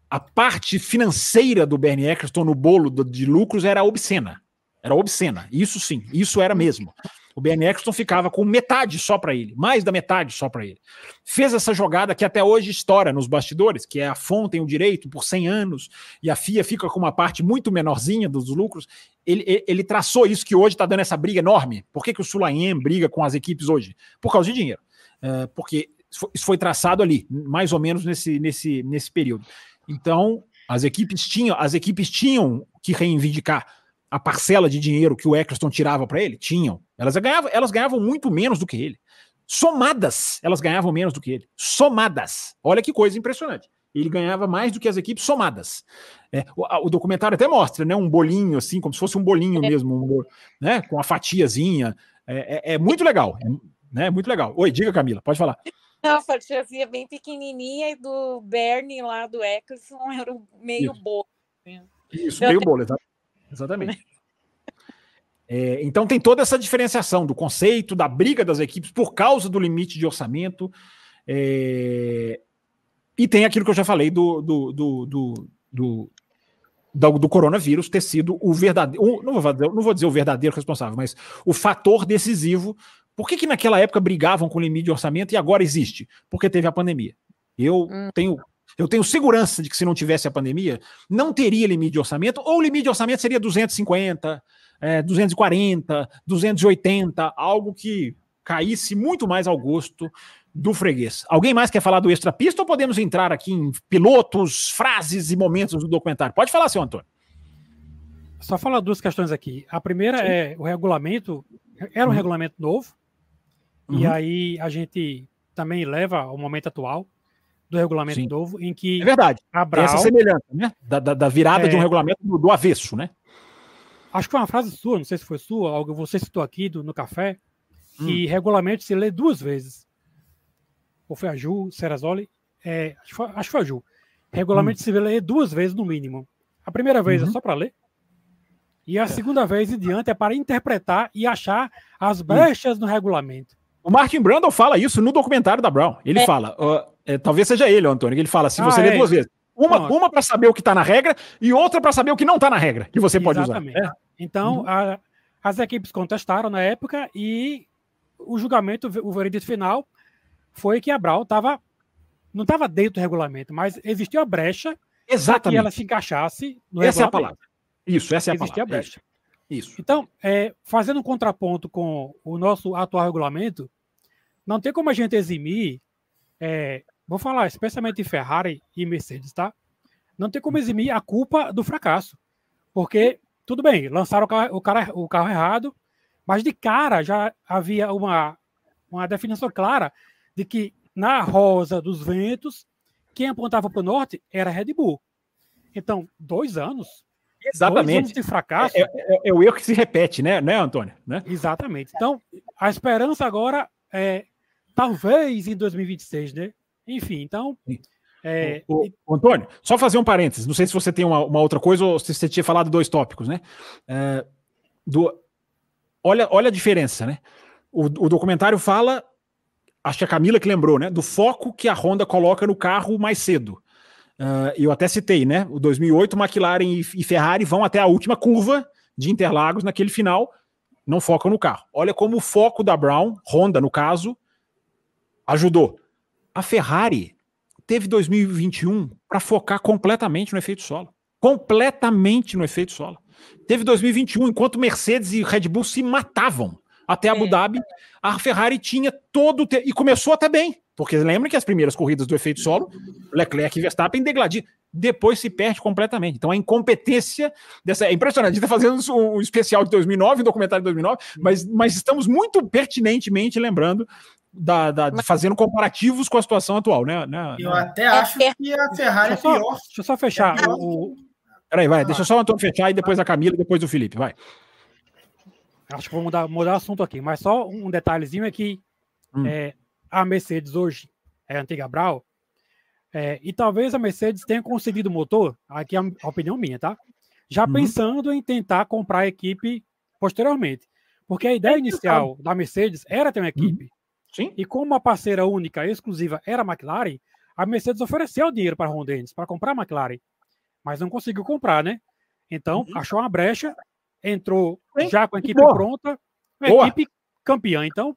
A parte financeira do Bernie Eccleston no bolo de lucros era obscena. Era obscena. Isso sim, isso era mesmo. O Ben Eccleston ficava com metade só para ele, mais da metade só para ele. Fez essa jogada que até hoje estoura nos bastidores, que é a FON tem o direito por 100 anos e a FIA fica com uma parte muito menorzinha dos lucros. Ele, ele, ele traçou isso que hoje está dando essa briga enorme. Por que, que o Sulaim briga com as equipes hoje? Por causa de dinheiro. É, porque Isso foi traçado ali, mais ou menos nesse, nesse, nesse período. Então, as equipes tinham, as equipes tinham que reivindicar a parcela de dinheiro que o Eccleston tirava para ele? Tinham. Elas ganhavam, elas ganhavam muito menos do que ele. Somadas, elas ganhavam menos do que ele. Somadas. Olha que coisa impressionante. Ele ganhava mais do que as equipes somadas. É, o, o, documentário até mostra, né? Um bolinho, assim, como se fosse um bolinho é. mesmo, um, né? Com a fatiazinha. É, é, é muito legal. É, né? Muito legal. Oi, diga, Camila, pode falar. Não, a fatiazinha bem pequenininha e do Bernie lá do Eccleston era meio Isso. bolo. Isso, meio bolo, exatamente. É, então tem toda essa diferenciação do conceito, da briga das equipes por causa do limite de orçamento. É, e tem aquilo que eu já falei do, do, do, do, do, do, do coronavírus ter sido o verdadeiro. não, vou, não vou dizer o verdadeiro responsável, mas o fator decisivo. Por que, que naquela época brigavam com limite de orçamento e agora existe? Porque teve a pandemia. Eu hum. tenho eu tenho segurança de que se não tivesse a pandemia, não teria limite de orçamento, ou o limite de orçamento seria 250, é, 240, 280, algo que caísse muito mais ao gosto do freguês. Alguém mais quer falar do extra pista ou podemos entrar aqui em pilotos, frases e momentos do documentário? Pode falar, senhor Antônio. Só falar duas questões aqui. A primeira Sim. é o regulamento, era um uhum. regulamento novo, uhum. e aí a gente também leva ao momento atual do regulamento Sim. novo, em que. É verdade. Brau, essa semelhança, né? Da, da, da virada é, de um regulamento do, do, avesso, né? Acho que foi uma frase sua, não sei se foi sua, algo você citou aqui do, no café, que hum. regulamento se lê duas vezes ou foi a Ju Serrazoli, é, acho, que foi, acho que foi a Ju. Regulamento hum. se lê duas vezes no mínimo. A primeira vez é uhum. é só para ler, e a é. segunda vez em diante é para interpretar e achar as brechas hum. no regulamento. O Martin Brandon fala isso no documentário da Brown. Ele é. fala, uh, é, talvez seja ele, Antônio, ele fala, se assim, ah, você lê é. duas vezes. Uma, uma para saber o que está na regra e outra para saber o que não está na regra, que você pode Exatamente. usar. É. Então, uhum. a, as equipes contestaram na época e o julgamento, o veredito final, foi que a Brau tava, não estava dentro do regulamento, mas existia a brecha para que ela se encaixasse no essa regulamento. Essa é a palavra. Isso, essa é a existia palavra. a brecha. Isso. Então, é, fazendo um contraponto com o nosso atual regulamento, não tem como a gente eximir, é, vou falar especialmente Ferrari e Mercedes, tá? Não tem como eximir a culpa do fracasso. Porque, tudo bem, lançaram o carro, o, cara, o carro errado, mas de cara já havia uma, uma definição clara de que na rosa dos ventos, quem apontava para o norte era Red Bull. Então, dois anos. Exatamente. Dois anos de fracasso. É, é, é, o erro que se repete, né, né Antônio? Né? Exatamente. Então, a esperança agora é talvez em 2026, né? Enfim, então. É... O, o, Antônio, só fazer um parênteses. Não sei se você tem uma, uma outra coisa ou se você tinha falado dois tópicos, né? É, do, olha, olha a diferença, né? O, o documentário fala acho que a Camila que lembrou, né? Do foco que a Honda coloca no carro mais cedo. Uh, eu até citei, né? O 2008, McLaren e, e, Ferrari vão até a última curva de Interlagos naquele final, não focam no carro. Olha como o foco da Brown, Honda no caso, ajudou. A Ferrari teve 2021 para focar completamente no efeito solo. Completamente no efeito solo. Teve 2021 enquanto Mercedes e Red Bull se matavam até Abu é. Dhabi, a Ferrari tinha todo o te... e começou até bem, porque lembra que as primeiras corridas do efeito solo, Leclerc e Verstappen degladiam, depois se perde completamente. Então a incompetência dessa é impressionante. A gente está fazendo um especial de 2009, um documentário de 2009, mas, mas estamos muito pertinentemente lembrando da, da mas... fazendo comparativos com a situação atual, né? né eu né? até acho é, que a Ferrari é pior. Deixa eu só fechar. É o... Peraí, vai, deixa só o Antônio fechar e depois a Camila e depois o Felipe, vai. Acho que vou mudar, mudar o assunto aqui, mas só um detalhezinho é que hum. é, a Mercedes hoje é a antiga Brau, é, e talvez a Mercedes tenha conseguido o motor, aqui é a opinião minha, tá? Já uhum. pensando em tentar comprar a equipe posteriormente. Porque a ideia é inicial da Mercedes era ter uma equipe. Uhum. Sim. E como a parceira única, exclusiva, era a McLaren, a Mercedes ofereceu dinheiro para a Honda para comprar a McLaren. Mas não conseguiu comprar, né? Então, uhum. achou uma brecha entrou já com a equipe Boa. pronta, a equipe campeã. Então,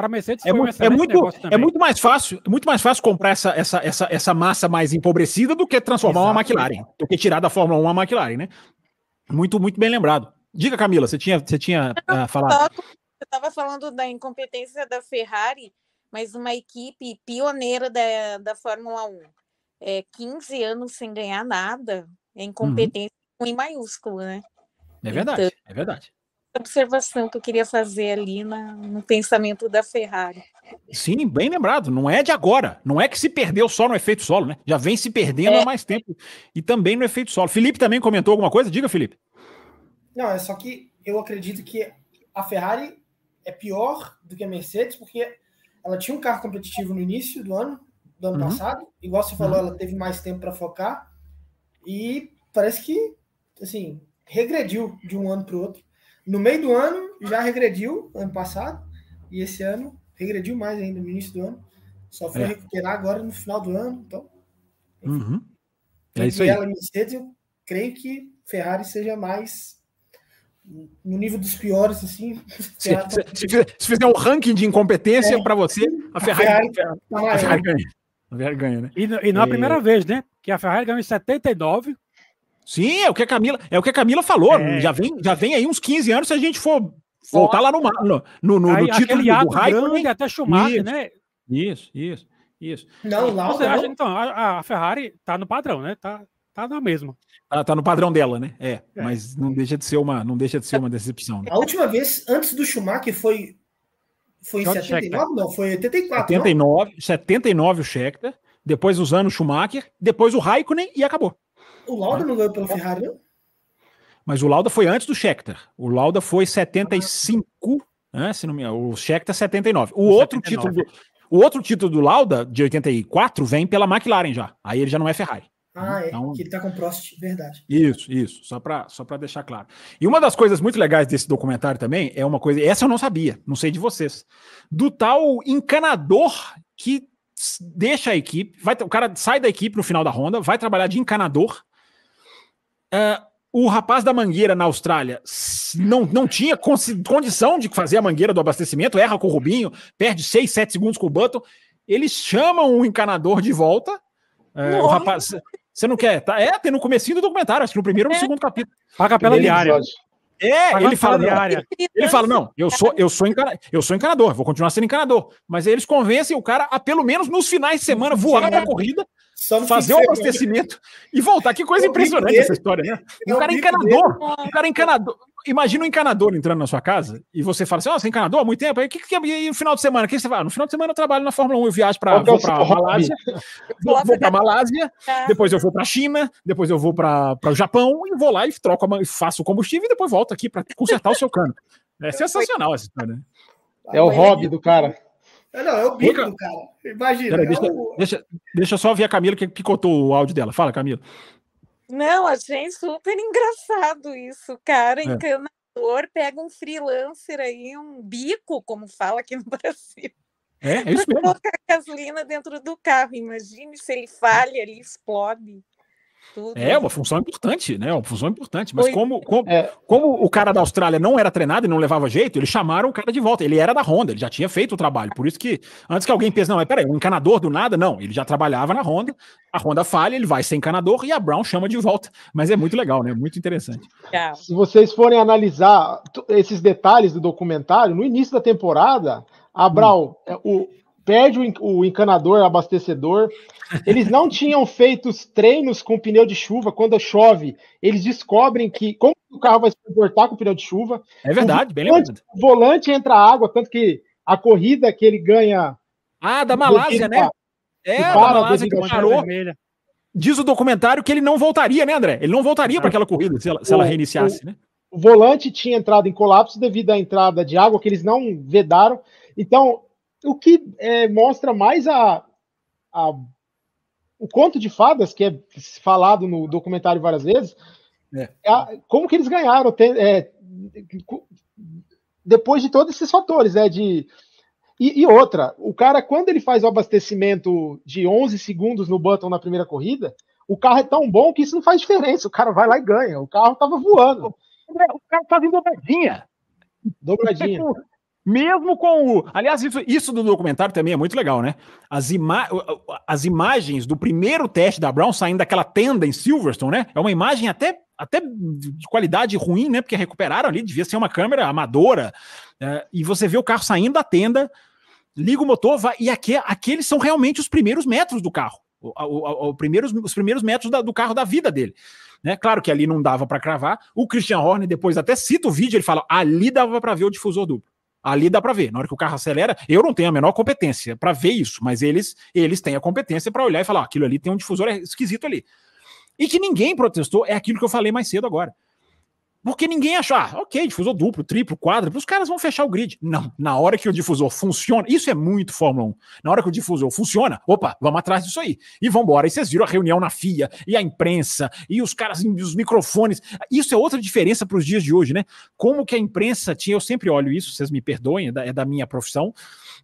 para a Mercedes é, muito, é muito, é muito mais fácil, é muito mais fácil comprar essa, essa, essa, essa massa mais empobrecida do que transformar Exato. uma McLaren, do que tirar da Fórmula 1 uma McLaren, né? Muito, muito bem lembrado. Diga, Camila, você tinha, você tinha uh, falado. Você estava falando da incompetência da Ferrari, mas uma equipe pioneira da, da Fórmula 1. É, 15 anos sem ganhar nada é uhum. incompetência uhum. em maiúsculo, né? É verdade, então, é verdade. Observação que eu queria fazer ali na, no pensamento da Ferrari. Sim, bem lembrado. Não é de agora. Não é que se perdeu só no efeito solo, né? Já vem se perdendo é. há mais tempo. E também no efeito solo. Felipe também comentou alguma coisa? Diga, Felipe. Não, é só que eu acredito que a Ferrari é pior do que a Mercedes, porque ela tinha um carro competitivo no início do ano, do ano uhum. passado. Igual você falou, uhum. ela teve mais tempo para focar. E parece que, assim, regrediu de um ano para o outro. No meio do ano, já regrediu, ano passado. E esse ano, regrediu mais ainda no início do ano. Só foi é. recuperar agora no final do ano. Então, uhum. é isso aí. ela Mercedes, eu creio que Ferrari seja mais no nível dos piores, assim. Se, se, se, se fizer um ranking de incompetência é, para você, a Ferrari, a Ferrari, a Ferrari ganha. A Ferrari ganha, né? E, e não é a primeira vez, né? Que a Ferrari ganhou em 79. Sim, é o que a Camila, é o que a Camila falou. É. Já, vem, já vem aí uns 15 anos se a gente for voltar lá no, no, no, no, no título do Raikkonen. até Schumacher, isso, né? Isso, isso, isso. Não, lá você acha, então, a, a, Ferrari tá no padrão, né? Tá, tá na mesma. Tá, tá no padrão dela, né? É, é, mas não deixa de ser uma, não deixa de ser uma decepção. Né? A última vez antes do Schumacher foi foi em 79, não, foi 84. 79, não? 79 o Scheckter, depois os anos Schumacher, depois o Raikkonen e acabou. O Lauda não ganhou pelo Ferrari, não? Mas o Lauda foi antes do Scheckter. O Lauda foi 75, né, se não me engano, o Scheckter 79. O 79. outro título do, o outro título do Lauda de 84 vem pela McLaren já. Aí ele já não é Ferrari. Ah, é, então, que ele tá com Prost, verdade. Isso, isso, só para só deixar claro. E uma das coisas muito legais desse documentário também é uma coisa, essa eu não sabia, não sei de vocês, do tal encanador que deixa a equipe, vai, o cara sai da equipe no final da ronda, vai trabalhar de encanador. Uh, o rapaz da mangueira na Austrália não, não tinha condição de fazer a mangueira do abastecimento, erra com o Rubinho, perde 6, 7 segundos com o Button. Eles chamam o encanador de volta. Uh, o rapaz, você não quer? Tá? É, tem no comecinho do documentário, acho que no primeiro ou no é. segundo capítulo. Paga pela diária. É, ele fala, diária. ele fala, não, eu sou, eu sou, encana, eu sou encanador, vou continuar sendo encanador. Mas aí eles convencem o cara a, pelo menos nos finais de semana, voar na corrida, fazer o abastecimento e voltar. Que coisa impressionante essa história, né? O cara é encanador, o cara é encanador imagina um encanador entrando na sua casa e você fala assim: você é encanador há muito tempo? Aí o que, que e no final de semana? O que você vai? no final de semana eu trabalho na Fórmula 1, eu viajo para vou para Malásia, vou, vou para Malásia, é. depois eu vou para China, depois eu vou para o Japão e vou lá e troco, faço o combustível e depois volto aqui para consertar o seu cano. É sensacional essa história. Né? É o hobby do cara. É, não, é o bico do cara. Imagina. Pera, é deixa, o... deixa, deixa, eu só ver a Camila que picotou o áudio dela. Fala, Camila. Não, achei super engraçado isso, cara. É. Encanador pega um freelancer aí, um bico, como fala aqui no Brasil. É, é isso mesmo. Colocar gasolina dentro do carro. Imagine se ele falha ali, explode. Tudo. É uma função importante, né? Uma função importante. Mas como, como, é. como o cara da Austrália não era treinado e não levava jeito, eles chamaram o cara de volta. Ele era da Honda, ele já tinha feito o trabalho. Por isso que, antes que alguém pense, não, mas peraí, um encanador do nada, não. Ele já trabalhava na Honda, a Honda falha, ele vai ser encanador e a Brown chama de volta. Mas é muito legal, né? Muito interessante. Se vocês forem analisar esses detalhes do documentário, no início da temporada, a Brown, hum. o, perde o encanador, abastecedor. Eles não tinham feito treinos com pneu de chuva. Quando chove, eles descobrem que como o carro vai se comportar com pneu de chuva. É verdade, o bem lembrado. O volante entra água, tanto que a corrida que ele ganha. Ah, da Malásia, né? É, da Malásia que parou. Diz o documentário que ele não voltaria, né, André? Ele não voltaria para aquela corrida se ela, se ela reiniciasse, o, né? O volante tinha entrado em colapso devido à entrada de água que eles não vedaram. Então, o que é, mostra mais a, a, o conto de fadas, que é falado no documentário várias vezes, é. É a, como que eles ganharam tem, é, depois de todos esses fatores, né, de e, e, outra, o cara, quando ele faz o abastecimento de 11 segundos no Button na primeira corrida, o carro é tão bom que isso não faz diferença. O cara vai lá e ganha. O carro tava voando. O carro tava em dobradinha. Dobradinha. Mesmo com o. Aliás, isso, isso do documentário também é muito legal, né? As, ima... As imagens do primeiro teste da Brown saindo daquela tenda em Silverstone, né? É uma imagem até, até de qualidade ruim, né? Porque recuperaram ali, devia ser uma câmera amadora. É, e você vê o carro saindo da tenda, liga o motor, vai, e aqui, aqueles são realmente os primeiros metros do carro. O, o, o, primeiros, os primeiros metros da, do carro da vida dele. Né? Claro que ali não dava para cravar. O Christian Horner depois até cita o vídeo, ele fala: ali dava para ver o difusor duplo. Ali dá para ver. Na hora que o carro acelera, eu não tenho a menor competência para ver isso, mas eles eles têm a competência para olhar e falar: aquilo ali tem um difusor esquisito ali. E que ninguém protestou, é aquilo que eu falei mais cedo agora. Porque ninguém achou, ah, ok, difusor duplo, triplo, quádruplo, os caras vão fechar o grid. Não, na hora que o difusor funciona, isso é muito Fórmula 1. Na hora que o difusor funciona, opa, vamos atrás disso aí. E vamos embora. E vocês viram a reunião na FIA, e a imprensa, e os caras, os microfones. Isso é outra diferença para os dias de hoje, né? Como que a imprensa tinha, eu sempre olho isso, vocês me perdoem, é da, é da minha profissão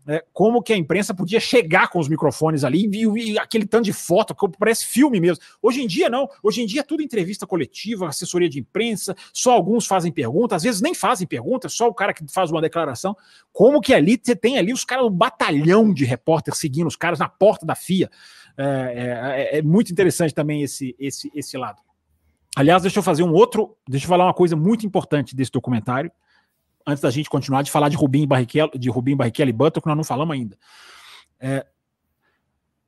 é, como que a imprensa podia chegar com os microfones ali e, e, aquele tanto de foto, que parece filme mesmo. Hoje em dia, não. Hoje em dia tudo entrevista coletiva, assessoria de imprensa, só alguns fazem perguntas, às vezes nem fazem perguntas, só o cara que faz uma declaração. Como que ali você tem ali os caras, um batalhão de repórteres seguindo os caras na porta da FIA. É, é, é, é muito interessante também esse, esse, esse lado. Aliás, deixa eu fazer um outro, deixa eu falar uma coisa muito importante desse documentário antes da gente continuar de falar de Rubim Barrichello, de Rubim Barrichello e Button, que nós não falamos ainda. É,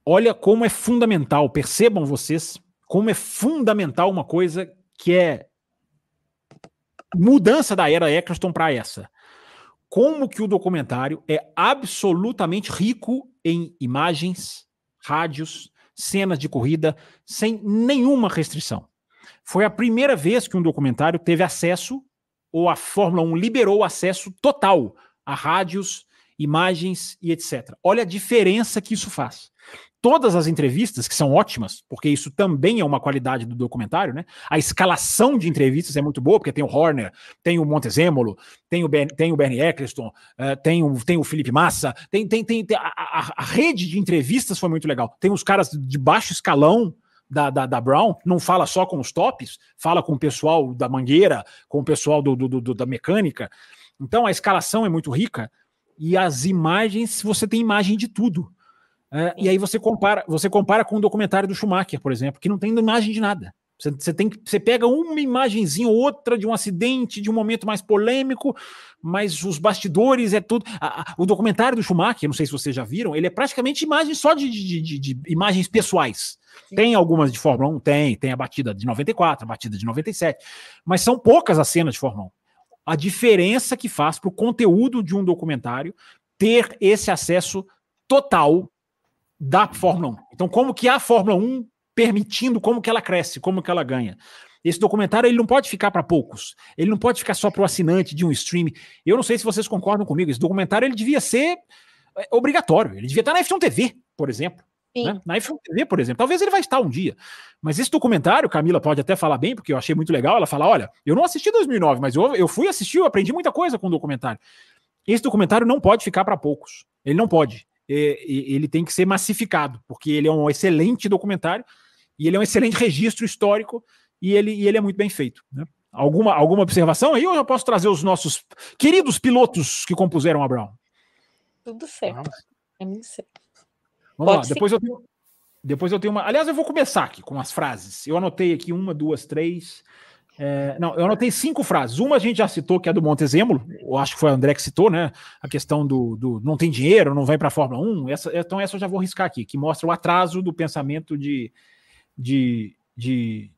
olha como é fundamental, percebam vocês, como é fundamental uma coisa que é mudança da era Eccleston para essa. Como que o documentário é absolutamente rico em imagens, rádios, cenas de corrida, sem nenhuma restrição. Foi a primeira vez que um documentário teve acesso ou a Fórmula 1 liberou acesso total a rádios, imagens e etc. Olha a diferença que isso faz. Todas as entrevistas, que são ótimas, porque isso também é uma qualidade do documentário, né? A escalação de entrevistas é muito boa, porque tem o Horner, tem o Montezemolo, tem o, ben, tem o Bernie Eccleston, uh, tem, o, tem o Felipe Massa, tem, tem, tem, tem a, a, a rede de entrevistas foi muito legal. Tem os caras de baixo escalão, da, da, da, Brown não fala só com os tops, fala com o pessoal da mangueira, com o pessoal do, do, do, da mecânica. Então a escalação é muito rica e as imagens, você tem imagem de tudo. É, e aí você compara, você compara com o documentário do Schumacher, por exemplo, que não tem imagem de nada. Você, você, tem, você pega uma imagenzinha ou outra de um acidente, de um momento mais polêmico, mas os bastidores é tudo. A, a, o documentário do Schumacher, não sei se vocês já viram, ele é praticamente imagem só de, de, de, de imagens pessoais. Tem algumas de Fórmula 1? Tem. Tem a batida de 94, a batida de 97. Mas são poucas as cenas de Fórmula 1. A diferença que faz para o conteúdo de um documentário ter esse acesso total da Fórmula 1. Então, como que a Fórmula 1 permitindo como que ela cresce, como que ela ganha. Esse documentário ele não pode ficar para poucos. Ele não pode ficar só para o assinante de um stream. Eu não sei se vocês concordam comigo. Esse documentário ele devia ser é, obrigatório. Ele devia estar na F1 TV, por exemplo. Né? Na F1 TV, por exemplo. Talvez ele vai estar um dia. Mas esse documentário, Camila pode até falar bem, porque eu achei muito legal. Ela fala: olha, eu não assisti 2009, mas eu, eu fui assistir, eu aprendi muita coisa com o documentário. Esse documentário não pode ficar para poucos. Ele não pode. ele tem que ser massificado, porque ele é um excelente documentário e ele é um excelente registro histórico e ele, e ele é muito bem feito. Né? Alguma, alguma observação aí ou eu posso trazer os nossos queridos pilotos que compuseram a Brown? Tudo certo. É muito certo. Vamos Pode lá, depois eu, tenho, depois eu tenho uma. Aliás, eu vou começar aqui com as frases. Eu anotei aqui uma, duas, três. É, não, eu anotei cinco frases. Uma a gente já citou, que é do Montezemolo, eu acho que foi o André que citou, né? A questão do, do não tem dinheiro, não vai para a Fórmula 1. Essa, então, essa eu já vou riscar aqui, que mostra o atraso do pensamento de, de, de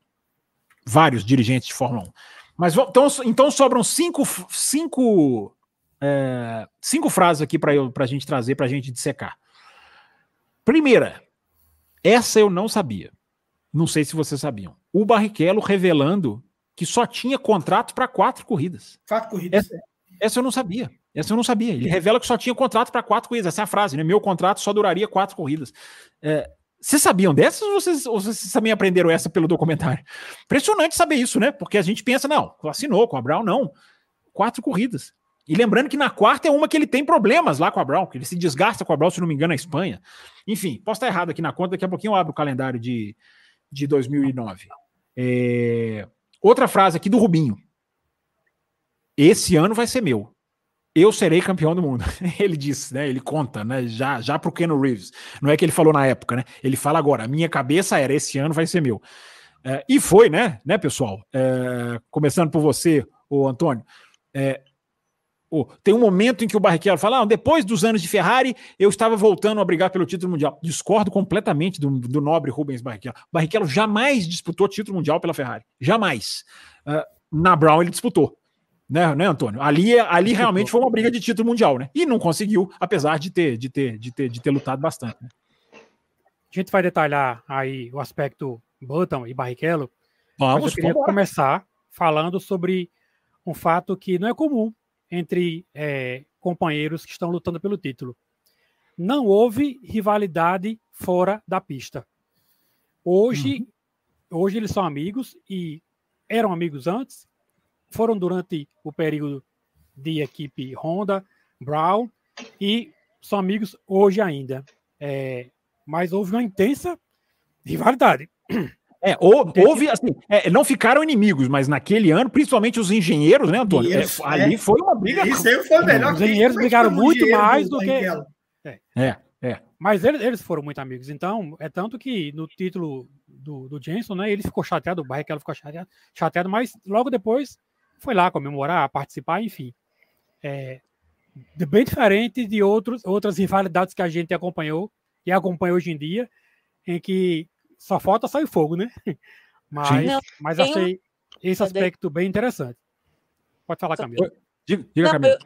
vários dirigentes de Fórmula 1. Mas então, então sobram cinco, cinco, é, cinco frases aqui para a gente trazer, para a gente dissecar. Primeira, essa eu não sabia. Não sei se vocês sabiam. O Barrichello revelando que só tinha contrato para quatro corridas. Quatro corridas. Essa, essa, eu não sabia. Essa eu não sabia. Ele revela que só tinha contrato para quatro corridas. Essa é a frase, né? Meu contrato só duraria quatro corridas. É, vocês sabiam dessas ou vocês, ou vocês também aprenderam essa pelo documentário? Impressionante saber isso, né? Porque a gente pensa, não, assinou com a Brown, não. Quatro corridas. E lembrando que na quarta é uma que ele tem problemas lá com a Brown, que ele se desgasta com a Brown, se não me engano, na Espanha. Enfim, posso estar errado aqui na conta, daqui a pouquinho eu abro o calendário de, de 2009. É... Outra frase aqui do Rubinho. Esse ano vai ser meu. Eu serei campeão do mundo. Ele disse, né? Ele conta, né? Já, já pro Ken Reeves. Não é que ele falou na época, né? Ele fala agora. Minha cabeça era esse ano vai ser meu. É, e foi, né, né, pessoal? É, começando por você, o Antônio. É, Oh, tem um momento em que o Barrichello fala: ah, depois dos anos de Ferrari, eu estava voltando a brigar pelo título mundial. Discordo completamente do, do nobre Rubens Barrichello. Barrichello jamais disputou título mundial pela Ferrari. Jamais. Uh, na Brown ele disputou. Né, né, Antônio? Ali, ali realmente foi uma briga de título mundial, né? E não conseguiu, apesar de ter, de ter, de ter, de ter lutado bastante. Né? A gente vai detalhar aí o aspecto Button e Barrichello. Vamos, eu queria começar falando sobre um fato que não é comum entre é, companheiros que estão lutando pelo título. Não houve rivalidade fora da pista. Hoje, uhum. hoje eles são amigos e eram amigos antes, foram durante o período de equipe Honda, Brown e são amigos hoje ainda. É, mas houve uma intensa rivalidade. É, ou, houve, assim, é, não ficaram inimigos, mas naquele ano, principalmente os engenheiros, né, Antônio? É, ali é. foi uma briga. Isso aí foi melhor. Os engenheiros brigaram muito mais do que. É, é. é. Mas eles, eles, foram muito amigos. Então, é tanto que no título do, do Jenson, né, ele ficou chateado, o Barrichello ficou chateado, chateado, mas logo depois foi lá comemorar, participar, enfim. É, bem diferente de outros, outras rivalidades que a gente acompanhou e acompanha hoje em dia, em que só falta sair fogo, né? Mas, não, mas achei esse aspecto bem interessante. Pode falar, Camila. Diga, diga Camila.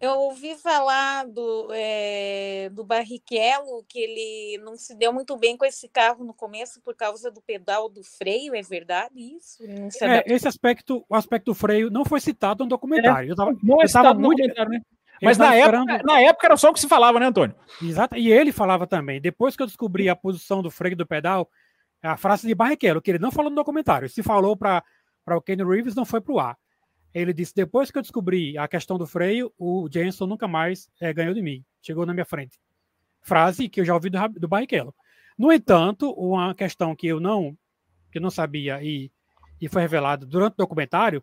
Eu, eu, ouvi falar do, é, do Barrichello que ele não se deu muito bem com esse carro no começo por causa do pedal do freio, é verdade isso? É, esse aspecto, o aspecto do freio não foi citado no documentário. É, eu tava, não é estava muito, né? Mas na época, na época era só o que se falava, né, Antônio? Exato. E ele falava também. Depois que eu descobri a posição do freio do pedal, a frase de Barrichello, que ele não falou no documentário, se falou para o Kenny Reeves, não foi para o ar. Ele disse: depois que eu descobri a questão do freio, o Jenson nunca mais é, ganhou de mim. Chegou na minha frente. Frase que eu já ouvi do, do Barrichello. No entanto, uma questão que eu não que eu não sabia e, e foi revelado durante o documentário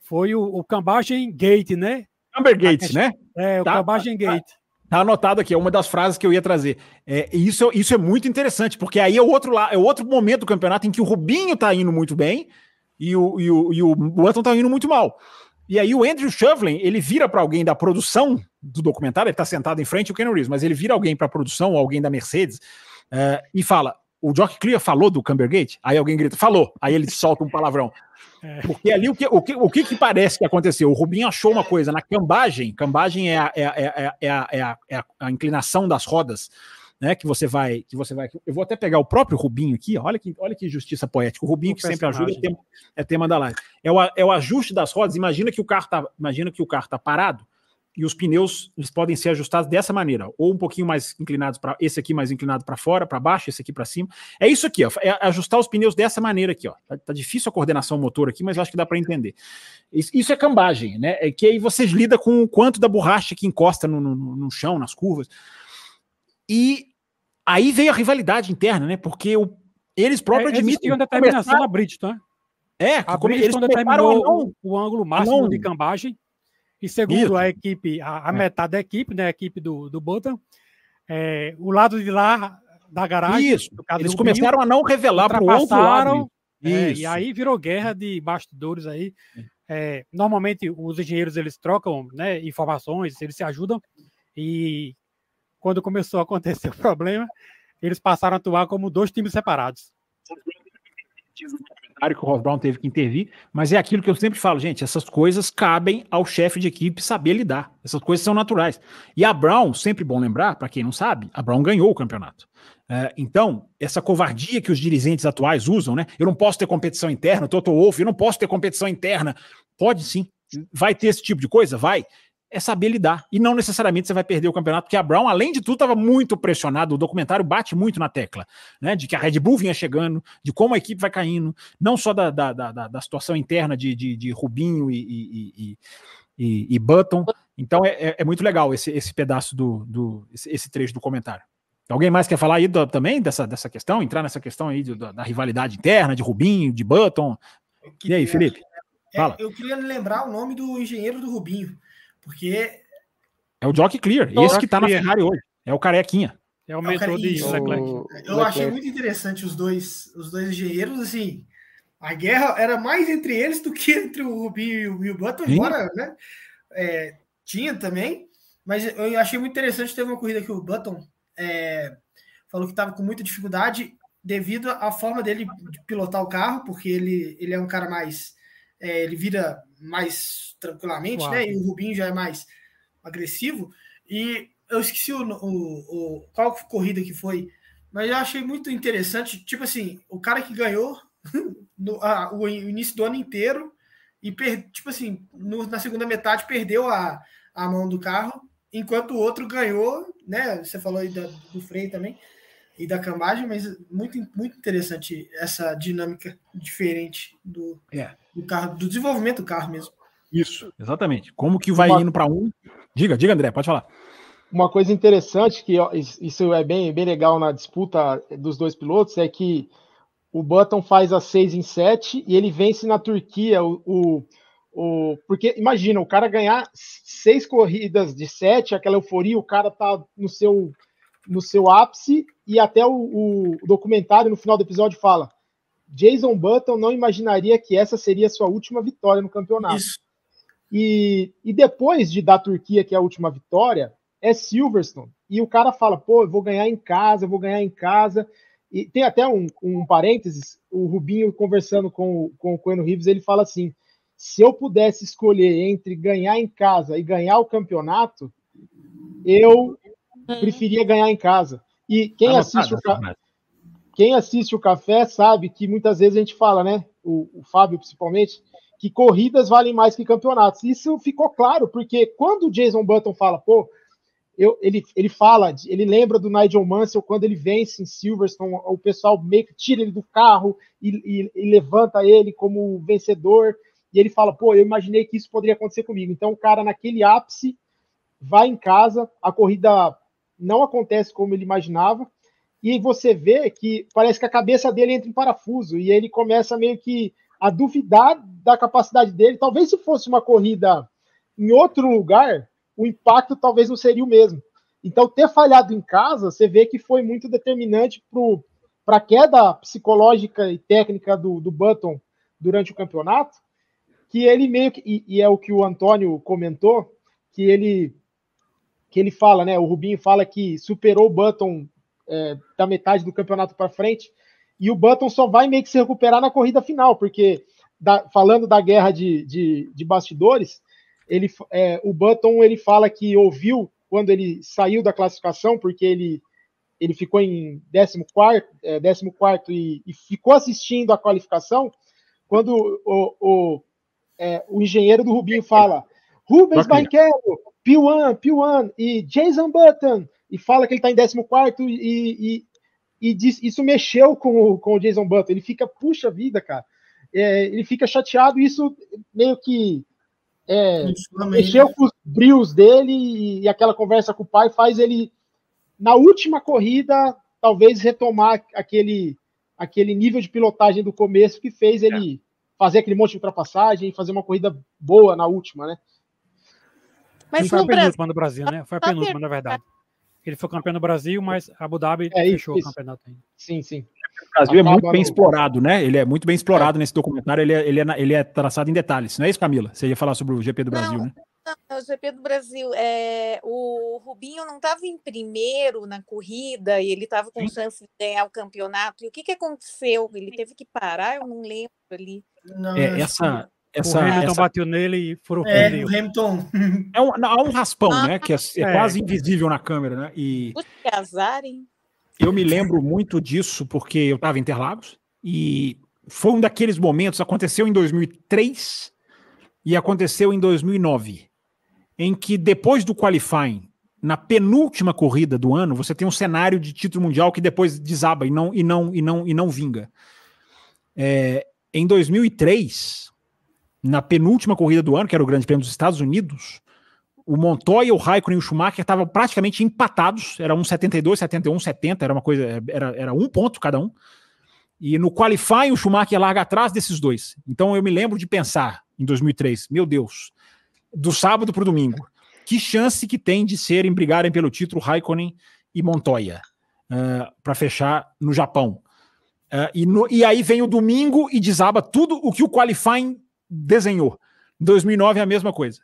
foi o, o Cambagem Gate, né? Camber Gates, né? É, o tá, Cambagem tá, Gate. Tá anotado aqui, é uma das frases que eu ia trazer. É, isso, isso é muito interessante, porque aí é outro, é outro momento do campeonato em que o Rubinho tá indo muito bem e o, e o, e o Button tá indo muito mal. E aí o Andrew Shovlin, ele vira para alguém da produção do documentário, ele tá sentado em frente ao Ken Reeves, mas ele vira alguém para produção, alguém da Mercedes, uh, e fala, o Jock Clear falou do Cambergate? Aí alguém grita, falou. Aí ele solta um palavrão. É. Porque ali o que, o, que, o que, que parece que aconteceu? O Rubinho achou uma coisa na cambagem. Cambagem é a, é, é, é, a, é, a, é a inclinação das rodas, né? Que você vai. que você vai. Eu vou até pegar o próprio Rubinho aqui. Olha que, olha que justiça poética. O Rubinho o que sempre ajuda é tema, é tema da live. É o, é o ajuste das rodas. Imagina que o carro tá, imagina que o carro tá parado e os pneus eles podem ser ajustados dessa maneira, ou um pouquinho mais inclinados para esse aqui mais inclinado para fora, para baixo, esse aqui para cima. É isso aqui, ó, é ajustar os pneus dessa maneira aqui, ó. Tá, tá difícil a coordenação motor aqui, mas acho que dá para entender. Isso, isso, é cambagem, né? É que aí vocês lidam com o quanto da borracha que encosta no, no, no chão, nas curvas. E aí veio a rivalidade interna, né? Porque o, eles próprios é, admitem uma determinação começar... da Bridgestone. É, a Bridgestone determinou o ângulo máximo não, de cambagem e segundo Isso. a equipe, a, a é. metade da equipe, né, a equipe do, do Button, é, o lado de lá da garagem. Isso. Eles começaram a não revelar para o outro lado. É, e aí virou guerra de bastidores aí. É, normalmente os engenheiros eles trocam né, informações, eles se ajudam. E quando começou a acontecer o problema, eles passaram a atuar como dois times separados que o Ross Brown teve que intervir, mas é aquilo que eu sempre falo, gente, essas coisas cabem ao chefe de equipe saber lidar. Essas coisas são naturais. E a Brown, sempre bom lembrar, para quem não sabe, a Brown ganhou o campeonato. É, então, essa covardia que os dirigentes atuais usam, né? Eu não posso ter competição interna, Toto Wolff, eu não posso ter competição interna. Pode sim. Vai ter esse tipo de coisa? Vai é saber lidar. E não necessariamente você vai perder o campeonato, porque a Brown, além de tudo, estava muito pressionado. O documentário bate muito na tecla, né? De que a Red Bull vinha chegando, de como a equipe vai caindo, não só da, da, da, da situação interna de, de, de Rubinho e, e, e, e, Button. Então é, é, é, muito legal esse, esse pedaço do, do esse, esse trecho do comentário. Alguém mais quer falar aí do, também dessa, dessa questão, entrar nessa questão aí do, da, da, rivalidade interna de Rubinho, de Button? E aí, Felipe? É, Fala. eu queria lembrar o nome do engenheiro do Rubinho. Porque. É o Jock Clear. Jock esse que tá Clear. na Ferrari hoje. É o Carequinha. É o mentor de Leclerc. Eu Leclerc. achei muito interessante os dois, os dois engenheiros, assim. A guerra era mais entre eles do que entre o Rubinho e o Button, embora, né? É, tinha também, mas eu achei muito interessante. Teve uma corrida que o Button é, falou que estava com muita dificuldade devido à forma dele de pilotar o carro, porque ele, ele é um cara mais. É, ele vira mais tranquilamente, né? E o Rubinho já é mais agressivo. E eu esqueci o, o, o, qual corrida que foi, mas eu achei muito interessante. Tipo assim, o cara que ganhou no, a, o início do ano inteiro e, per, tipo assim, no, na segunda metade perdeu a, a mão do carro, enquanto o outro ganhou, né? Você falou aí da, do freio também e da cambagem, mas muito, muito interessante essa dinâmica diferente do, é. Do carro, do desenvolvimento do carro mesmo. Isso, exatamente. Como que vai Uma... indo para um? Diga, diga, André, pode falar. Uma coisa interessante que isso é bem, bem legal na disputa dos dois pilotos é que o Button faz a 6 em 7 e ele vence na Turquia o, o, o, porque imagina o cara ganhar seis corridas de sete, aquela euforia, o cara tá no seu no seu ápice e até o, o, documentário no final do episódio fala: Jason Button não imaginaria que essa seria a sua última vitória no campeonato. Isso. E, e depois de da Turquia, que é a última vitória, é Silverstone. E o cara fala: pô, eu vou ganhar em casa, eu vou ganhar em casa. E tem até um, um parênteses: o Rubinho conversando com, com o Coelho Rives, ele fala assim: se eu pudesse escolher entre ganhar em casa e ganhar o campeonato, eu Uhum. preferia ganhar em casa. E quem assiste, o. quem assiste o café sabe que muitas vezes a gente fala, né? O, o Fábio, principalmente, que corridas valem mais que campeonatos. Isso ficou claro, porque quando o Jason Button fala, pô, eu, ele, ele fala, ele lembra do Nigel Mansell quando ele vence em Silverstone, o pessoal meio que tira ele do carro e, e, e, levanta ele como vencedor, e ele fala, pô, eu imaginei que isso poderia acontecer comigo. Então o cara naquele ápice vai em casa, a corrida não acontece como ele imaginava, e você vê que parece que a cabeça dele entra em parafuso, e ele começa meio que a duvidar da capacidade dele. Talvez se fosse uma corrida em outro lugar, o impacto talvez não seria o mesmo. Então, ter falhado em casa, você vê que foi muito determinante para a queda psicológica e técnica do, do Button durante o campeonato, que ele meio que, e, e é o que o Antônio comentou, que ele que ele fala, né? O Rubinho fala que superou o Button é, da metade do campeonato para frente, e o Button só vai meio que se recuperar na corrida final, porque da, falando da guerra de, de, de bastidores, ele, é, o Button ele fala que ouviu quando ele saiu da classificação, porque ele, ele ficou em 14, é, 14 e, e ficou assistindo a qualificação, quando o, o, é, o engenheiro do Rubinho fala: Rubens Barrichello, P1, P1 e Jason Button, e fala que ele está em 14 e, e, e diz, isso mexeu com o, com o Jason Button. Ele fica, puxa vida, cara. É, ele fica chateado, e isso meio que é, mexeu com os brios dele e, e, aquela conversa com o pai faz ele, na última corrida, talvez retomar aquele, aquele nível de pilotagem do começo que fez ele é. fazer aquele monte de ultrapassagem e fazer uma corrida boa na última, né? Mas foi a penúltima no Brasil, né? Foi a penúltima, na verdade. Ele foi campeão no Brasil, mas Abu Dhabi é, fechou isso. o campeonato ainda. Sim, sim. O Brasil é muito bem explorado, né? Ele é muito bem explorado é. nesse documentário, ele é, ele, é, ele é traçado em detalhes. Não é isso, Camila? Você ia falar sobre o GP do não, Brasil, né? Não, o GP do Brasil. É, o Rubinho não estava em primeiro na corrida e ele estava com chance de ganhar o campeonato. E o que, que aconteceu? Ele teve que parar, eu não lembro ali. Não, é, essa, essa, o Hamilton essa... bateu nele e foram é, o Hamilton. É um, há um raspão, ah, né? Que é, é, é, quase invisível na câmera, né? E que azar, hein? Eu me lembro muito disso porque eu estava em Interlagos e foi um daqueles momentos, aconteceu em 2003 e aconteceu em 2009, em que depois do qualifying, na penúltima corrida do ano, você tem um cenário de título mundial que depois desaba e não e não e não e não vinga. É, em 2003, na penúltima corrida do ano, que era o Grande Prêmio dos Estados Unidos, o Montoya, o Raikkonen e o Schumacher estavam praticamente empatados, era um 72, 71, 70, era uma coisa, era, era um ponto cada um. E no qualifying o Schumacher larga atrás desses dois. Então eu me lembro de pensar em 2003, meu Deus, do sábado para o domingo, que chance que tem de serem brigarem pelo título Raikkonen e Montoya uh, ah, para fechar no Japão. Uh, e, no, e aí vem o domingo e desaba tudo o que o qualifying desenhou. Em 2009 é a mesma coisa.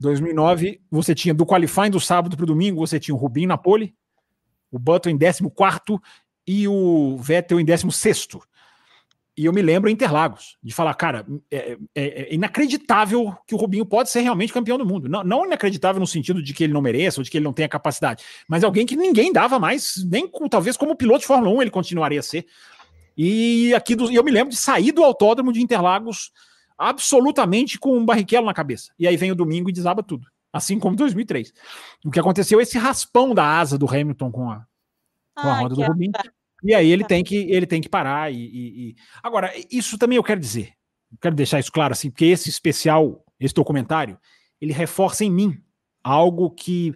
2009, você tinha do qualifying do sábado para o domingo, você tinha o Rubinho na pole, o Button em 14 e o Vettel em 16. E eu me lembro em Interlagos, de falar, cara, é, é, é, inacreditável que o Rubinho pode ser realmente campeão do mundo. Não, não inacreditável no sentido de que ele não mereça ou de que ele não tenha capacidade, mas alguém que ninguém dava mais, nem talvez como piloto de Fórmula 1 ele continuaria a ser. E aqui do, eu me lembro de sair do autódromo de Interlagos absolutamente com um barriquelo na cabeça. E aí vem o domingo e desaba tudo. Assim como 2003. O que aconteceu é esse raspão da asa do Hamilton com a, com a roda do Rubinho. E aí ele tem que, ele tem que parar. E, e, e, Agora, isso também eu quero dizer. quero deixar isso claro, assim, porque esse especial, esse documentário, ele reforça em mim algo que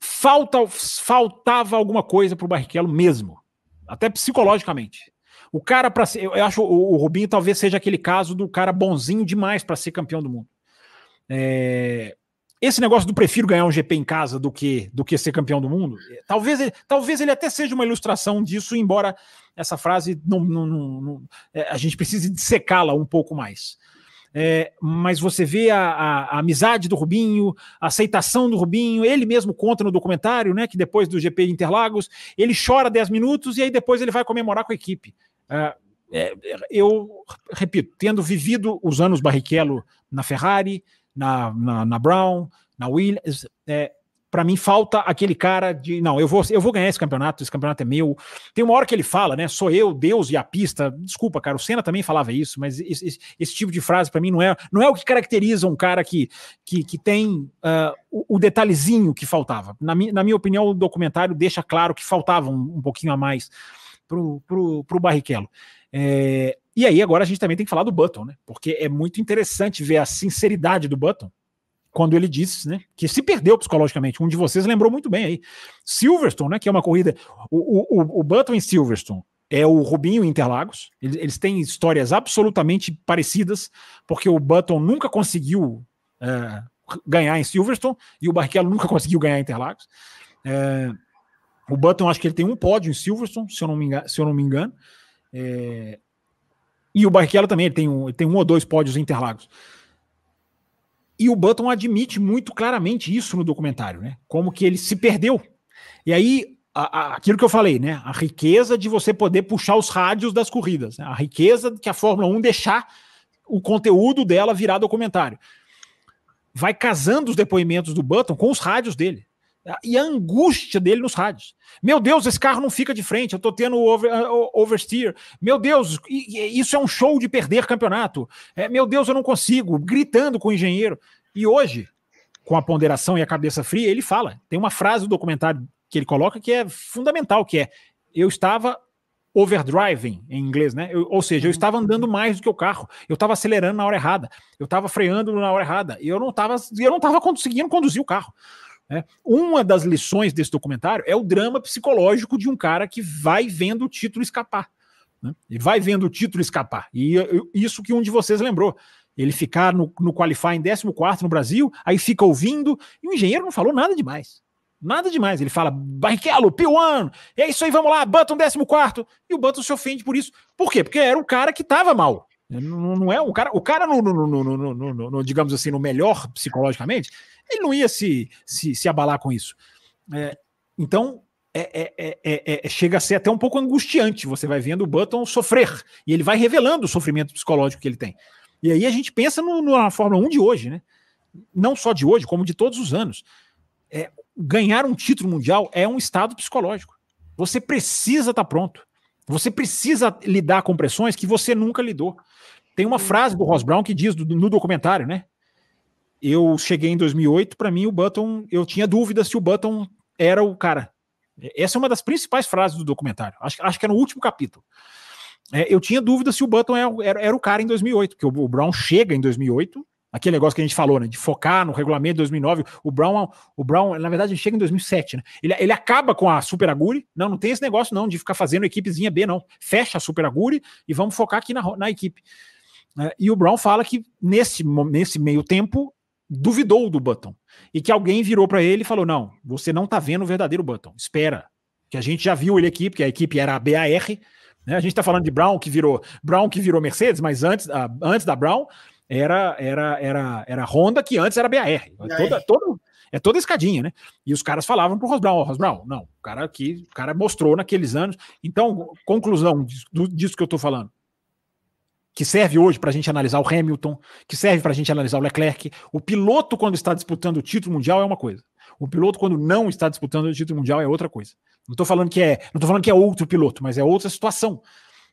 falta, faltava alguma coisa para o Barrichello mesmo, até psicologicamente. O cara para ser, eu acho o, o Rubinho talvez seja aquele caso do cara bonzinho demais para ser campeão do mundo. É, esse negócio do prefiro ganhar um GP em casa do que do que ser campeão do mundo, é, talvez ele, talvez ele até seja uma ilustração disso, embora essa frase não, não, não, não é, a gente precise secá-la um pouco mais. É, mas você vê a, a, a, amizade do Rubinho, a aceitação do Rubinho, ele mesmo conta no documentário, né, que depois do GP de Interlagos, ele chora 10 minutos e aí depois ele vai comemorar com a equipe. É, é, eu repito, tendo vivido os anos Barrichello na Ferrari, na, na, na Brown, na Williams. É, para mim falta aquele cara de não, eu vou, eu vou ganhar esse campeonato, esse campeonato é meu. Tem uma hora que ele fala, né? Sou eu, Deus e a pista. Desculpa, cara, o Senna também falava isso, mas esse, esse, esse tipo de frase para mim não é, não é o que caracteriza um cara que, que, que tem uh, o, o, detalhezinho que faltava. Na, mi, na minha opinião, o documentário deixa claro que faltava um, um pouquinho a mais pro, pro, pro Barrichello. É, e aí, agora a gente também tem que falar do Button, né? Porque é muito interessante ver a sinceridade do Button quando ele disse, né, que se perdeu psicologicamente. Um de vocês lembrou muito bem aí. Silverstone, né, que é uma corrida. O, o, o Button em Silverstone é o Rubinho Interlagos. Eles, eles, têm histórias absolutamente parecidas, porque o Button nunca conseguiu é, ganhar em Silverstone e o Barrichello nunca conseguiu ganhar em Interlagos. É, o Button, acho que ele tem um pódio em Silverstone, se eu não me engano. Se eu não me engano. É, e o Barrichello também ele tem, um, ele tem um ou dois pódios em Interlagos. E o Button admite muito claramente isso no documentário, né? Como que ele se perdeu. E aí, a, a, aquilo que eu falei, né? A riqueza de você poder puxar os rádios das corridas, né? a riqueza que a Fórmula 1 deixar o conteúdo dela virar documentário. Vai casando os depoimentos do Button com os rádios dele. E a angústia dele nos rádios. Meu Deus, esse carro não fica de frente, eu tô tendo over, uh, oversteer. Meu Deus, isso é um show de perder campeonato. É, meu Deus, eu não consigo, gritando com o engenheiro. E hoje, com a ponderação e a cabeça fria, ele fala. Tem uma frase do documentário que ele coloca que é fundamental, que é eu estava overdriving em inglês, né? Eu, ou seja, eu estava andando mais do que o carro, eu estava acelerando na hora errada, eu estava freando na hora errada, e eu não estava eu não estava conseguindo conduzir o carro. Né? Uma das lições desse documentário é o drama psicológico de um cara que vai vendo o título escapar. Né? E vai vendo o título escapar. E isso que um de vocês lembrou. Ele ficar no, no qualifying 14 no Brasil, aí fica ouvindo, e o engenheiro não falou nada demais. Nada demais. Ele fala, Barrichello, P1, é isso aí, vamos lá, Button 14. E o Button se ofende por isso. Por quê? Porque era o cara que estava mal. Não, não, é o cara, o cara no, no, no, no, digamos assim, no melhor psicologicamente, ele não ia se, se, se abalar com isso. É, então, é, é, é, chega a ser até um pouco angustiante. Você vai vendo o Button sofrer e ele vai revelando o sofrimento psicológico que ele tem. E aí a gente pensa no, na Fórmula 1 de hoje, né? Não só de hoje, como de todos os anos. ganhar um título mundial é um estado psicológico. Você precisa estar tá pronto. Você precisa lidar com pressões que você nunca lidou. Tem uma frase do Ross Brown que diz no documentário, né? eu cheguei em 2008, para mim o Button, eu tinha dúvida se o Button era o cara. Essa é uma das principais frases do documentário. Acho, acho que é no último capítulo. É, eu tinha dúvida se o Button era, era, era, o cara em 2008, porque o, o, Brown chega em 2008, aquele negócio que a gente falou, né, de focar no regulamento de 2009. O Brown, o Brown, na verdade, chega em 2007, né? Ele, ele acaba com a Super Aguri. Não, não tem esse negócio não de ficar fazendo equipezinha B, não. Fecha a Super Aguri e vamos focar aqui na, na equipe. É, e o Brown fala que nesse, nesse meio tempo duvidou do Button e que alguém virou para ele e falou: Não, você não tá vendo o verdadeiro Button, espera. Que a gente já viu ele aqui, porque a equipe era a BAR. Né? A gente está falando de Brown que virou Brown que virou Mercedes, mas antes, uh, antes da Brown, era era era era Honda que antes era BAR. Toda, toda, é toda escadinha, né? E os caras falavam pro Ross Brown, oh, não, o cara aqui, o cara mostrou naqueles anos. Então, conclusão disso, disso que eu tô falando que serve hoje para a gente analisar o Hamilton, que serve para a gente analisar o Leclerc. O piloto, quando está disputando o título mundial, é uma coisa. O piloto, quando não está disputando o título mundial, é outra coisa. Não estou falando que é, não tô falando que é outro piloto, mas é outra situação.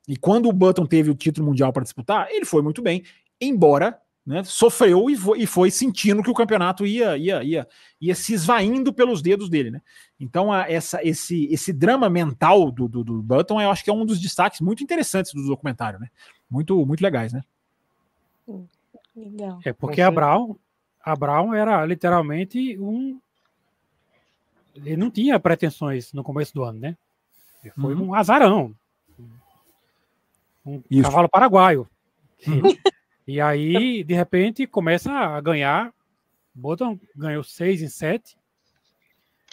E quando o Button teve o título mundial para disputar, ele foi muito bem, embora né, sofreu e foi, e foi, sentindo que o campeonato ia, ia, ia, ia se esvaindo pelos dedos dele. Né? Então, a, essa, esse, esse drama mental do, do, do, Button, eu acho que é um dos destaques muito interessantes do documentário. Né? Muito, muito legais, né? Legal. É porque a Brown, a Brown era literalmente um. Ele não tinha pretensões no começo do ano, né? Ele foi uhum. um azarão. Um Isso. cavalo paraguaio. Uhum. E aí, de repente, começa a ganhar. Button ganhou seis em sete.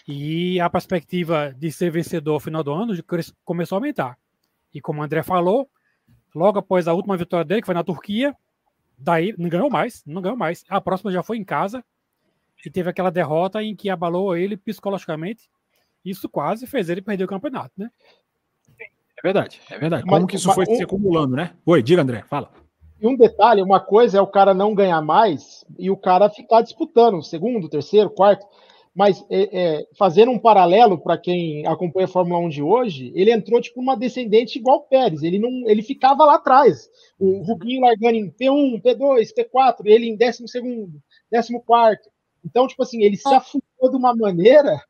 E a perspectiva de ser vencedor no final do ano começou a aumentar. E como o André falou, logo após a última vitória dele, que foi na Turquia, daí não ganhou mais, não ganhou mais. A próxima já foi em casa e teve aquela derrota em que abalou ele psicologicamente. Isso quase fez ele perder o campeonato, né? É verdade, é verdade. Como mas, que isso foi se acumulando, né? Oi, diga, André, fala. E um detalhe, uma coisa é o cara não ganhar mais e o cara ficar disputando, segundo, terceiro, quarto. Mas é, é, fazendo um paralelo para quem acompanha a Fórmula 1 de hoje, ele entrou tipo uma descendente igual o Pérez. Ele não, ele ficava lá atrás. O Rubinho largando em P1, P2, P4, ele em décimo segundo, décimo quarto. Então, tipo assim, ele se afundou de uma maneira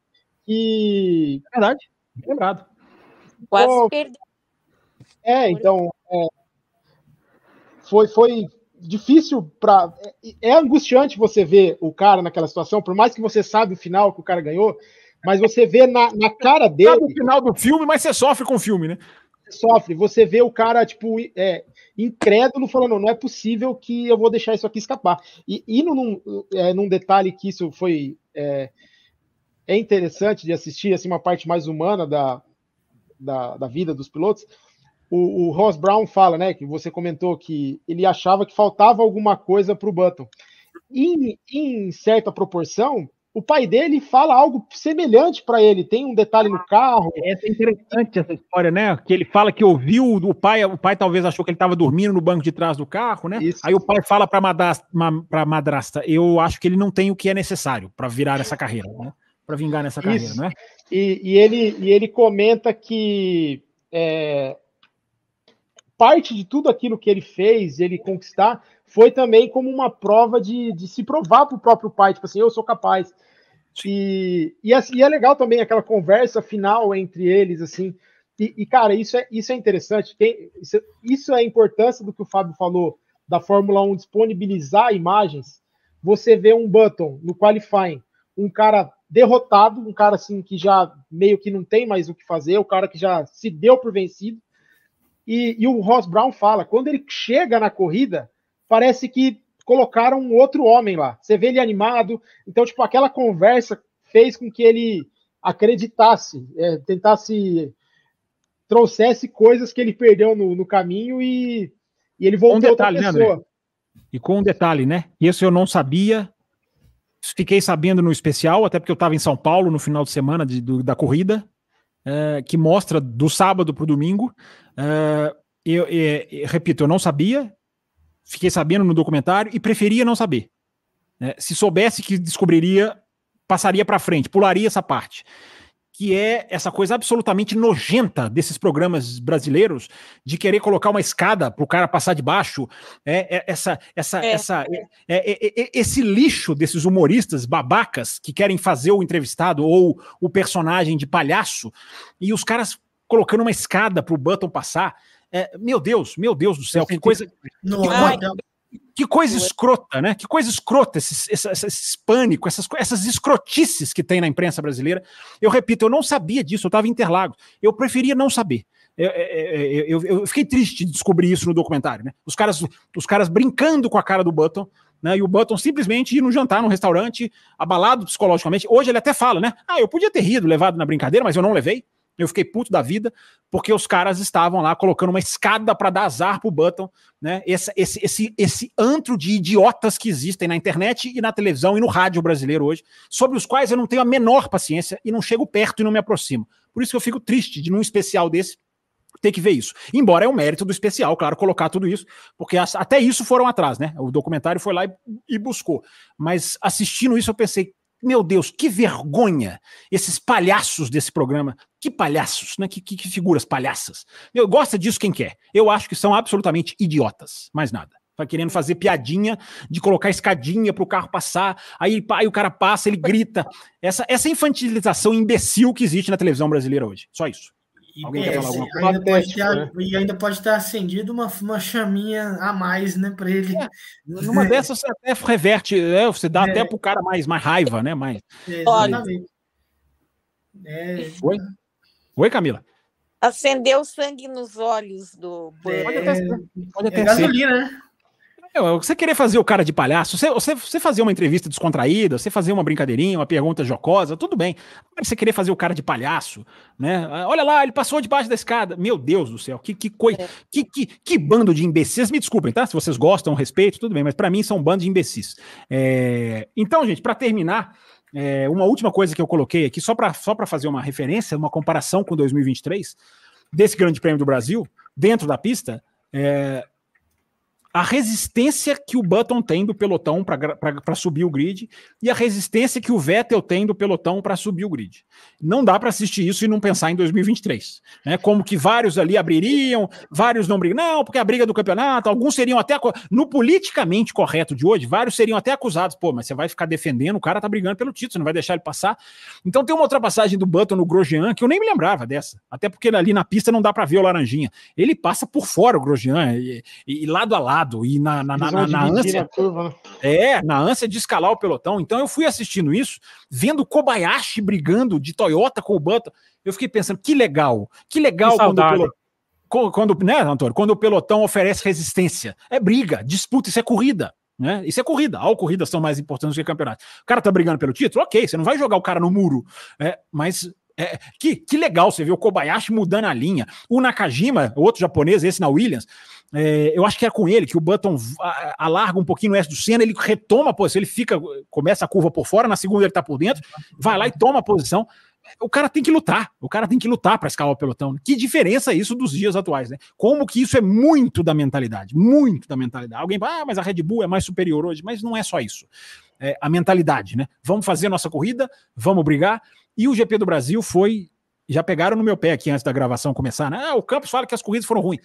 que. É verdade, lembrado. Quase perdeu. É, então. É, foi, foi difícil para. É, é angustiante você ver o cara naquela situação, por mais que você sabe o final que o cara ganhou, mas você vê na, na cara dele. Sabe o final do filme, mas você sofre com o filme, né? Você sofre. Você vê o cara, tipo, é, incrédulo, falando: não é possível que eu vou deixar isso aqui escapar. E indo num, é, num detalhe que isso foi. É, é interessante de assistir, assim, uma parte mais humana da, da, da vida dos pilotos o, o Ross Brown fala, né, que você comentou que ele achava que faltava alguma coisa para o Button. Em, em certa proporção, o pai dele fala algo semelhante para ele. Tem um detalhe no carro. Essa é interessante essa história, né? Que ele fala que ouviu o pai, o pai talvez achou que ele estava dormindo no banco de trás do carro, né? Isso. Aí o pai fala para madrasta, para madrasta, eu acho que ele não tem o que é necessário para virar essa carreira, né? Para vingar nessa carreira, Isso. né? E, e, ele e ele comenta que é, parte de tudo aquilo que ele fez, ele conquistar, foi também como uma prova de, de se provar para o próprio pai, tipo assim, eu sou capaz. E, e, assim, e, é legal também aquela conversa final entre eles, assim. E, e cara, isso é, isso é interessante. Quem, isso, isso é a importância do que o Fábio falou da Fórmula 1 disponibilizar imagens. Você vê um Button no qualifying, um cara derrotado, um cara assim que já meio que não tem mais o que fazer, o cara que já se deu por vencido, e, e o Ross Brown fala: quando ele chega na corrida, parece que colocaram um outro homem lá. Você vê ele animado. Então, tipo, aquela conversa fez com que ele acreditasse, é, tentasse, trouxesse coisas que ele perdeu no, no caminho e, e, ele voltou um detalhe, outra né, pessoa. Né, e com um detalhe, né? Isso eu não sabia. Fiquei sabendo no especial, até porque eu estava em São Paulo no final de semana de, do, da corrida é, que mostra do sábado para o domingo. É, eu, eu, eu, repito, eu não sabia, fiquei sabendo no documentário e preferia não saber. É, se soubesse que descobriria, passaria para frente, pularia essa parte que é essa coisa absolutamente nojenta desses programas brasileiros de querer colocar uma escada para o cara passar de baixo, é, é essa, essa, é. essa, é, é, é, esse lixo desses humoristas babacas que querem fazer o entrevistado ou o personagem de palhaço e os caras colocando uma escada para o Button passar. meu Deus, meu Deus do céu, que coisa. Não, que, não, que coisa escrota, né? Que coisa escrota, esse, esse, esse pânico, essas, essas escrotices que tem na imprensa brasileira. Eu repito, eu não sabia disso, eu estava interlago. Eu preferia não saber. Eu, eu, eu, eu, fiquei triste de descobrir isso no documentário, né? Os caras, os caras brincando com a cara do Button, né? E o Button simplesmente ir no jantar, num restaurante, abalado psicologicamente. Hoje ele até fala, né? Ah, eu podia ter rido, levado na brincadeira, mas eu não levei. Eu fiquei puto da vida, porque os caras estavam lá colocando uma escada para dar azar pro Button, né? Esse, esse, esse, esse antro de idiotas que existem na internet e na televisão e no rádio brasileiro hoje, sobre os quais eu não tenho a menor paciência e não chego perto e não me aproximo. Por isso que eu fico triste de num especial desse ter que ver isso. Embora é o mérito do especial, claro, colocar tudo isso, porque até isso foram atrás, né? O documentário foi lá e, e buscou. Mas assistindo isso, eu pensei, meu Deus, que vergonha esses palhaços desse programa. Que palhaços, né? Que, que, que figuras palhaças. Eu gosto disso quem quer. Eu acho que são absolutamente idiotas, mais nada. Tá querendo fazer piadinha de colocar escadinha para o carro passar, aí, aí o cara passa, ele grita. Essa, essa infantilização imbecil que existe na televisão brasileira hoje. Só isso. E, Alguém quer falar alguma coisa? Ainda pode ter, né? E ainda pode ter acendido uma, uma chaminha a mais, né, para ele. É, numa dessas você até reverte, né, você dá é. até pro cara mais, mais raiva, né? Mais... É, exatamente. É... Oi? Oi, Camila. Acendeu sangue nos olhos do. É, pode até, pode até é gasolina, né? Você querer fazer o cara de palhaço, você, você, você, fazer uma entrevista descontraída, você fazer uma brincadeirinha, uma pergunta jocosa, tudo bem. Mas você querer fazer o cara de palhaço, né? Olha lá, ele passou debaixo da escada. Meu Deus do céu, que, que coisa. É. Que, que, que bando de imbecis. Me desculpem, tá? Se vocês gostam, respeito, tudo bem, mas para mim são um bando de imbecis. É... Então, gente, para terminar, é, uma última coisa que eu coloquei aqui, só para só fazer uma referência, uma comparação com 2023, desse Grande Prêmio do Brasil, dentro da pista. É, a resistência que o Button tem do pelotão para subir o grid e a resistência que o Vettel tem do pelotão para subir o grid. Não dá para assistir isso e não pensar em 2023. Né? Como que vários ali abririam, vários não brigam. Não, porque a briga do campeonato, alguns seriam até. No politicamente correto de hoje, vários seriam até acusados. Pô, mas você vai ficar defendendo, o cara tá brigando pelo título, você não vai deixar ele passar. Então tem uma ultrapassagem do Button no Grosjean que eu nem me lembrava dessa. Até porque ali na pista não dá para ver o Laranjinha. Ele passa por fora o Grosjean e, e lado a lado lado e na, na, na, na, na ânsia. Curva, né? É, na ânsia de escalar o pelotão. Então eu fui assistindo isso, vendo Kobayashi brigando de Toyota com o Button. Eu fiquei pensando, que legal, que legal que quando o pelotão. Quando, né, Antônio? Quando o pelotão oferece resistência. É briga, disputa, isso é corrida. Né? Isso é corrida. All corridas são mais importantes do que campeonato. O cara tá brigando pelo título, ok, você não vai jogar o cara no muro. É, mas é, que, que legal você ver o Kobayashi mudando a linha. O Nakajima, outro japonês, esse na Williams, é, eu acho que é com ele que o Button alarga um pouquinho o S do Senna, ele retoma a posição, ele fica, começa a curva por fora, na segunda ele tá por dentro, vai lá e toma a posição. O cara tem que lutar, o cara tem que lutar para escalar o pelotão. Que diferença é isso dos dias atuais, né? Como que isso é muito da mentalidade, muito da mentalidade. Alguém fala, ah, mas a Red Bull é mais superior hoje, mas não é só isso. É a mentalidade, né? Vamos fazer nossa corrida, vamos brigar. E o GP do Brasil foi. Já pegaram no meu pé aqui antes da gravação começar. Né? Ah, o Campos fala que as corridas foram ruins.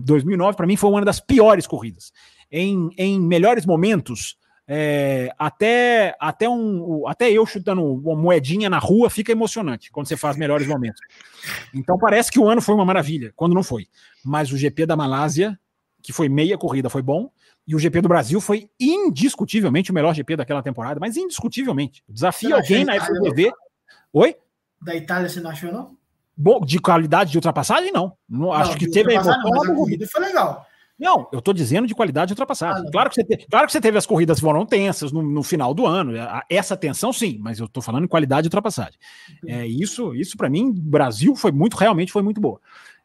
2009 para mim foi uma das piores corridas. Em, em melhores momentos, é, até até um até eu chutando uma moedinha na rua fica emocionante quando você faz melhores momentos. Então parece que o ano foi uma maravilha, quando não foi. Mas o GP da Malásia, que foi meia corrida, foi bom. E o GP do Brasil foi indiscutivelmente o melhor GP daquela temporada, mas indiscutivelmente. Desafio alguém na FBV. Oi? Da Itália você não achou, não? Bom, de qualidade de ultrapassagem, não. não, não acho que teve a emoção. Mas a corrida foi legal. Não, eu tô dizendo de qualidade de ultrapassagem. Ah, claro, que você te, claro que você teve as corridas foram tensas no, no, final do ano. Essa tensão, sim, mas eu tô falando em qualidade de ultrapassagem. É, isso, isso para mim, Brasil foi muito, realmente foi muito boa.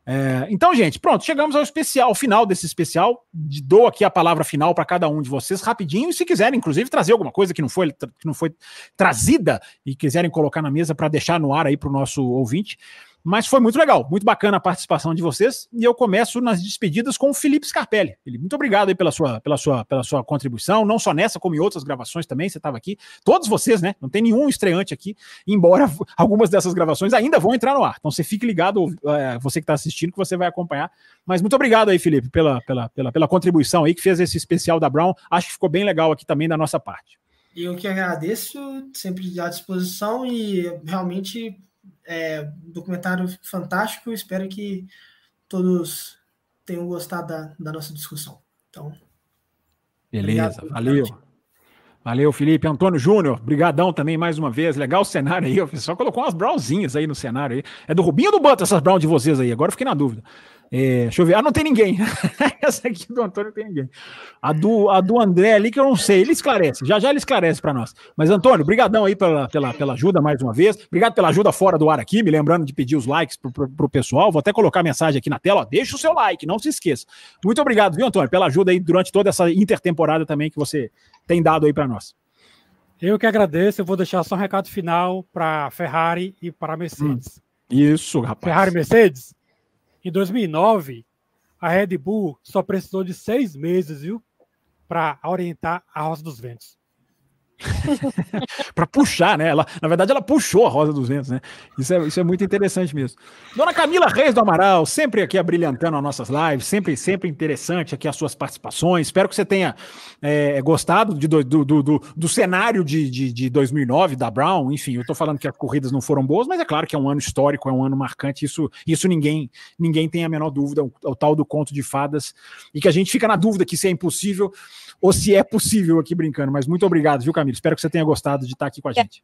É, então, gente, pronto, chegamos ao especial, ao final desse especial. Dou aqui a palavra final para cada um de vocês rapidinho. E se quiserem, inclusive, trazer alguma coisa que não foi, que não foi trazida e quiserem colocar na mesa para deixar no ar aí para o nosso ouvinte. Mas foi muito legal, muito bacana a participação de vocês. E eu começo nas despedidas com o Felipe Scarpelli. Felipe, muito obrigado aí pela sua, pela, sua, pela sua contribuição, não só nessa, como em outras gravações também. Você estava aqui. Todos vocês, né? Não tem nenhum estreante aqui, embora algumas dessas gravações ainda vão entrar no ar. Então você fique ligado, é, você que está assistindo, que você vai acompanhar. Mas muito obrigado aí, Felipe, pela, pela, pela, pela contribuição aí que fez esse especial da Brown. Acho que ficou bem legal aqui também da nossa parte. Eu que agradeço, sempre à disposição e realmente é, documentário fantástico. Espero que todos tenham gostado da, da nossa discussão. Então, beleza, valeu. Valeu, Felipe. Antônio Júnior, brigadão também mais uma vez. Legal o cenário aí. O pessoal colocou umas brownzinhas aí no cenário aí. É do Rubinho ou do Button essas brown de vocês aí? Agora fiquei na dúvida. É, deixa eu ver. Ah, não tem ninguém. Essa aqui do Antônio não tem ninguém. A do, a do André ali, que eu não sei, ele esclarece. Já já ele esclarece para nós. Mas, Antônio, brigadão aí pela, pela, pela ajuda mais uma vez. Obrigado pela ajuda fora do ar aqui, me lembrando de pedir os likes pro, pro, pro pessoal. Vou até colocar a mensagem aqui na tela. Ó, deixa o seu like, não se esqueça. Muito obrigado, viu, Antônio, pela ajuda aí durante toda essa intertemporada também que você tem dado aí para nós. Eu que agradeço. Eu vou deixar só um recado final para Ferrari e para Mercedes. Hum, isso, rapaz. Ferrari e Mercedes em 2009, a Red Bull só precisou de seis meses, viu, para orientar a Rosa dos Ventos. para puxar, né? Ela, na verdade, ela puxou a Rosa dos Ventos, né? Isso é, isso é muito interessante mesmo. Dona Camila Reis do Amaral, sempre aqui abrilhantando as nossas lives, sempre, sempre interessante aqui as suas participações. Espero que você tenha é, gostado de, do, do, do, do, cenário de, de, de 2009 da Brown. Enfim, eu tô falando que as corridas não foram boas, mas é claro que é um ano histórico, é um ano marcante. Isso, isso ninguém, ninguém tem a menor dúvida. O, o tal do conto de fadas e que a gente fica na dúvida que se é impossível ou se é possível aqui brincando. Mas muito obrigado, viu, Camila? Espero que você tenha gostado de estar aqui com a gente.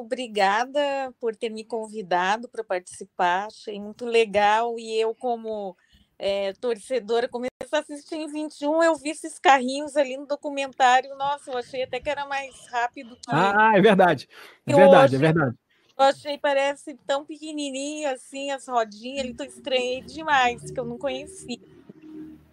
Obrigada por ter me convidado para participar. Achei muito legal. E eu, como é, torcedora, comecei a assistir em 21. Eu vi esses carrinhos ali no documentário. Nossa, eu achei até que era mais rápido. Que... Ah, é verdade. É verdade, hoje, é verdade. Eu achei, parece tão pequenininho assim, as rodinhas. Ele tô estranhei demais, que eu não conhecia.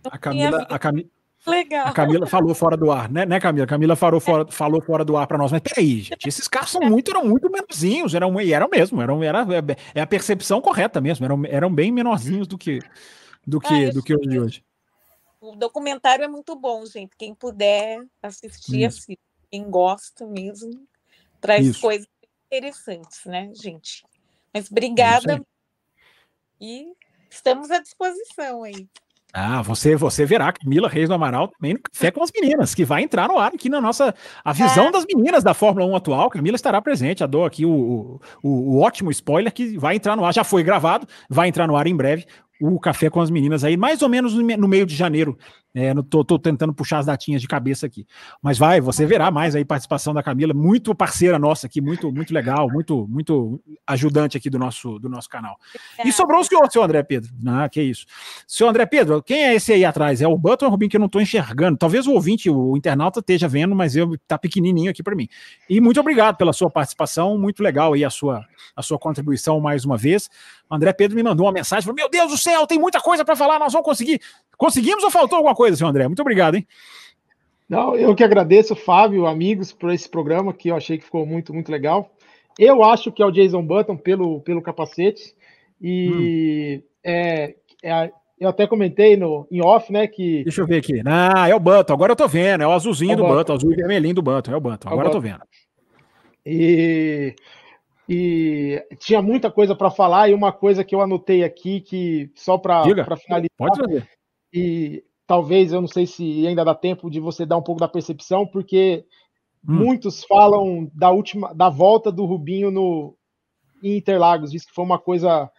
a Camila, a Camila, Legal. A Camila falou fora do ar, né, né Camila? Camila falou fora, falou fora do ar para nós. Mas peraí, gente, esses carros são muito, eram muito menorzinhos, eram, e eram mesmo, eram, era, é a percepção correta mesmo, eram, eram bem menorzinhos do que do que, é, do que hoje de hoje. O documentário é muito bom, gente. Quem puder assistir, assim, quem gosta mesmo, traz Isso. coisas interessantes, né, gente? Mas obrigada. E estamos à disposição aí. Ah, você você verá Camila Reis do Amaral também no Café com as Meninas, que vai entrar no ar aqui na nossa. A visão é. das meninas da Fórmula 1 atual. Camila estará presente. Adoro aqui o, o, o, ótimo spoiler que vai entrar no ar. Já foi gravado, vai entrar no ar em breve. O Café com as Meninas aí, mais ou menos no meio de janeiro é, tô, tô, tentando puxar as datinhas de cabeça aqui. Mas vai, você verá mais aí participação da Camila, muito parceira nossa aqui, muito muito legal, muito muito ajudante aqui do nosso do nosso canal. E sobrou o senhor, seu André Pedro. Ah, que isso. Seu André Pedro, quem é esse aí atrás? É o Button ou o Rubinho que eu não estou enxergando? Talvez o ouvinte, o internauta esteja vendo, mas eu tá pequenininho aqui para mim. E muito obrigado pela sua participação, muito legal aí a sua a sua contribuição mais uma vez. O André Pedro me mandou uma mensagem, falou: "Meu Deus do céu, tem muita coisa para falar, nós vamos conseguir Conseguimos ou faltou alguma coisa, senhor André? Muito obrigado, hein? Não, eu que agradeço, Fábio, amigos, por esse programa que eu achei que ficou muito, muito legal. Eu acho que é o Jason Button pelo, pelo capacete. E hum. é, é, eu até comentei no, em off, né? Que. Deixa eu ver aqui. Ah, é o Button, agora eu tô vendo. É o azulzinho é o do Button, azul e vermelhinho do Button. É o Button, agora é eu tô vendo. E, e tinha muita coisa para falar, e uma coisa que eu anotei aqui, que só para finalizar. Pode fazer e talvez eu não sei se ainda dá tempo de você dar um pouco da percepção, porque hum. muitos falam da última, da volta do Rubinho no em Interlagos, diz que foi uma coisa,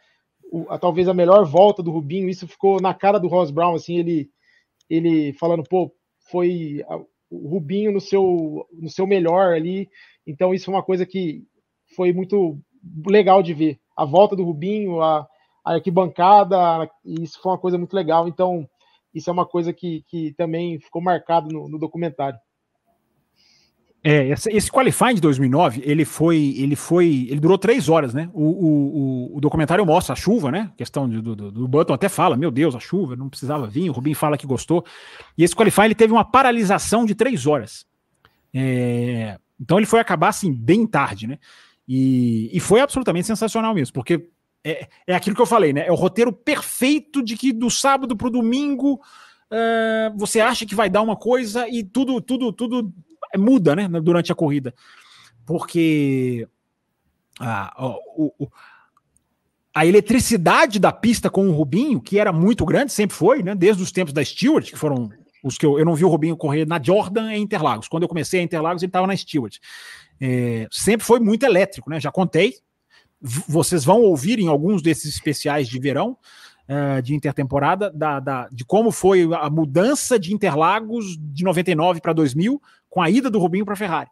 talvez a melhor volta do Rubinho. Isso ficou na cara do Ross Brown, assim, ele, ele falando, pô, foi o Rubinho no seu, no seu melhor ali. Então isso é uma coisa que foi muito legal de ver. A volta do Rubinho, a, a arquibancada, isso foi uma coisa muito legal. Então isso é uma coisa que, que também ficou marcado no, no documentário. É, esse, qualifying de 2009, ele foi, ele foi, ele durou três horas, né? O, o, o documentário mostra a chuva, né? A questão do, do, do, Button até fala, meu Deus, a chuva, não precisava vir. O Rubinho fala que gostou. E esse qualifying ele teve uma paralisação de três horas. É, então ele foi acabar assim bem tarde, né? E, e foi absolutamente sensacional mesmo, porque é, é aquilo que eu falei, né? É o roteiro perfeito de que do sábado para o domingo uh, você acha que vai dar uma coisa e tudo, tudo, tudo muda, né? Durante a corrida, porque a, o, a eletricidade da pista com o Rubinho, que era muito grande, sempre foi, né? Desde os tempos da Stewart, que foram os que eu, eu não vi o Rubinho correr na Jordan em Interlagos. Quando eu comecei a Interlagos, ele estava na Stewart. É, sempre foi muito elétrico, né? Já contei vocês vão ouvir em alguns desses especiais de verão, uh, de intertemporada, da, da, de como foi a mudança de Interlagos de 99 para 2000, com a ida do Rubinho para a Ferrari.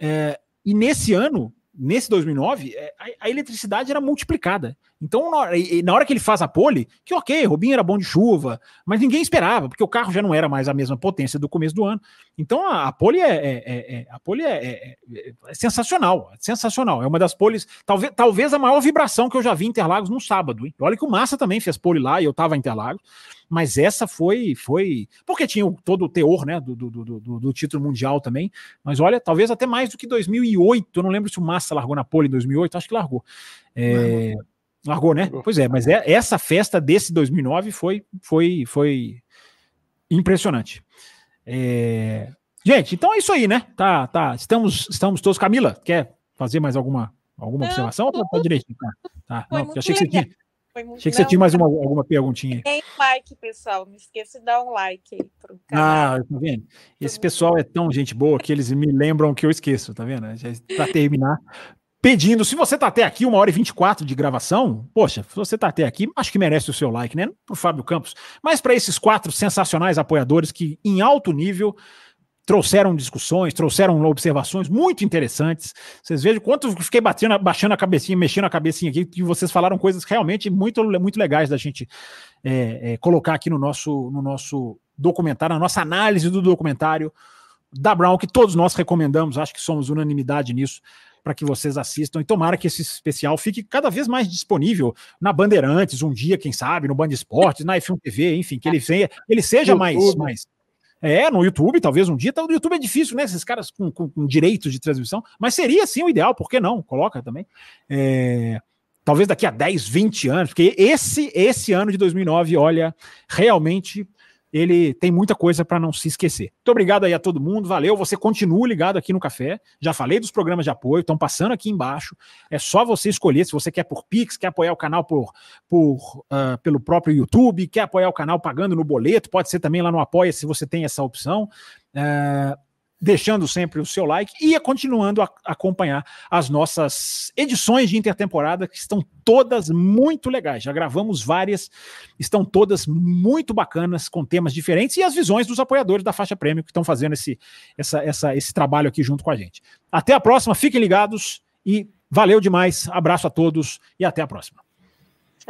Uh, e nesse ano, nesse 2009, é, a, a, eletricidade era multiplicada. Então, na hora, na hora, que ele faz a pole, que ok, Rubinho era bom de chuva, mas ninguém esperava, porque o carro já não era mais a mesma potência do começo do ano. Então, a, a pole, é, é, é, é a pole é, é, sensacional, sensacional. É uma das poles, talvez, talvez a maior vibração que eu já vi em Interlagos num sábado. Hein? Olha que o Massa também fez pole lá e eu estava em Interlagos, mas essa foi, foi porque tinha todo o teor né, do, do, do, do, título mundial também. Mas olha, talvez até mais do que 2008. Eu não lembro se o Massa largou na pole em 2008, acho que largou. É, largou, né? Pois é, mas é, essa festa desse 2009 foi, foi, foi impressionante. É, gente, então é isso aí, né? Tá, tá. Estamos, estamos todos. Camila, quer fazer mais alguma, alguma não, observação? Ou tá, tá direitinho? Tá, tá. Não, achei que você tinha. Muito... Achei que você tinha mais uma, alguma perguntinha. Tem like, pessoal. Não esqueça de dar um like aí pro canal. Ah, tá vendo? Esse pessoal é tão gente boa que eles me lembram que eu esqueço, tá vendo? Para terminar, pedindo, se você tá até aqui, uma hora e 24 de gravação, poxa, se você tá até aqui, acho que merece o seu like, né? Pro Fábio Campos. Mas para esses quatro sensacionais apoiadores que, em alto nível, trouxeram discussões, trouxeram observações muito interessantes. Vocês vejam quanto eu fiquei batendo, baixando a cabecinha, mexendo a cabecinha aqui, que vocês falaram coisas realmente muito, muito legais da gente é, é, colocar aqui no nosso, no nosso documentário, na nossa análise do documentário da Brown, que todos nós recomendamos, acho que somos unanimidade nisso para que vocês assistam. E tomara que esse especial fique cada vez mais disponível na Bandeirantes, um dia, quem sabe, no Band Esportes, na F1 TV, enfim, que ele, venha, ele seja mais, mais, é, no YouTube, talvez um dia. No YouTube é difícil, né? Esses caras com, com, com direitos de transmissão, mas seria sim o ideal, por que não? Coloca também. É, talvez daqui a 10, 20 anos, porque esse, esse ano de 2009, olha, realmente ele tem muita coisa para não se esquecer. Muito obrigado aí a todo mundo, valeu. Você continua ligado aqui no Café. Já falei dos programas de apoio, estão passando aqui embaixo. É só você escolher se você quer por Pix, quer apoiar o canal por, por uh, pelo próprio YouTube, quer apoiar o canal pagando no boleto, pode ser também lá no Apoia se você tem essa opção. Uh, deixando sempre o seu like e continuando a acompanhar as nossas edições de intertemporada, que estão todas muito legais. Já gravamos várias, estão todas muito bacanas, com temas diferentes, e as visões dos apoiadores da faixa prêmio que estão fazendo esse, essa, essa, esse trabalho aqui junto com a gente. Até a próxima, fiquem ligados e valeu demais. Abraço a todos e até a próxima.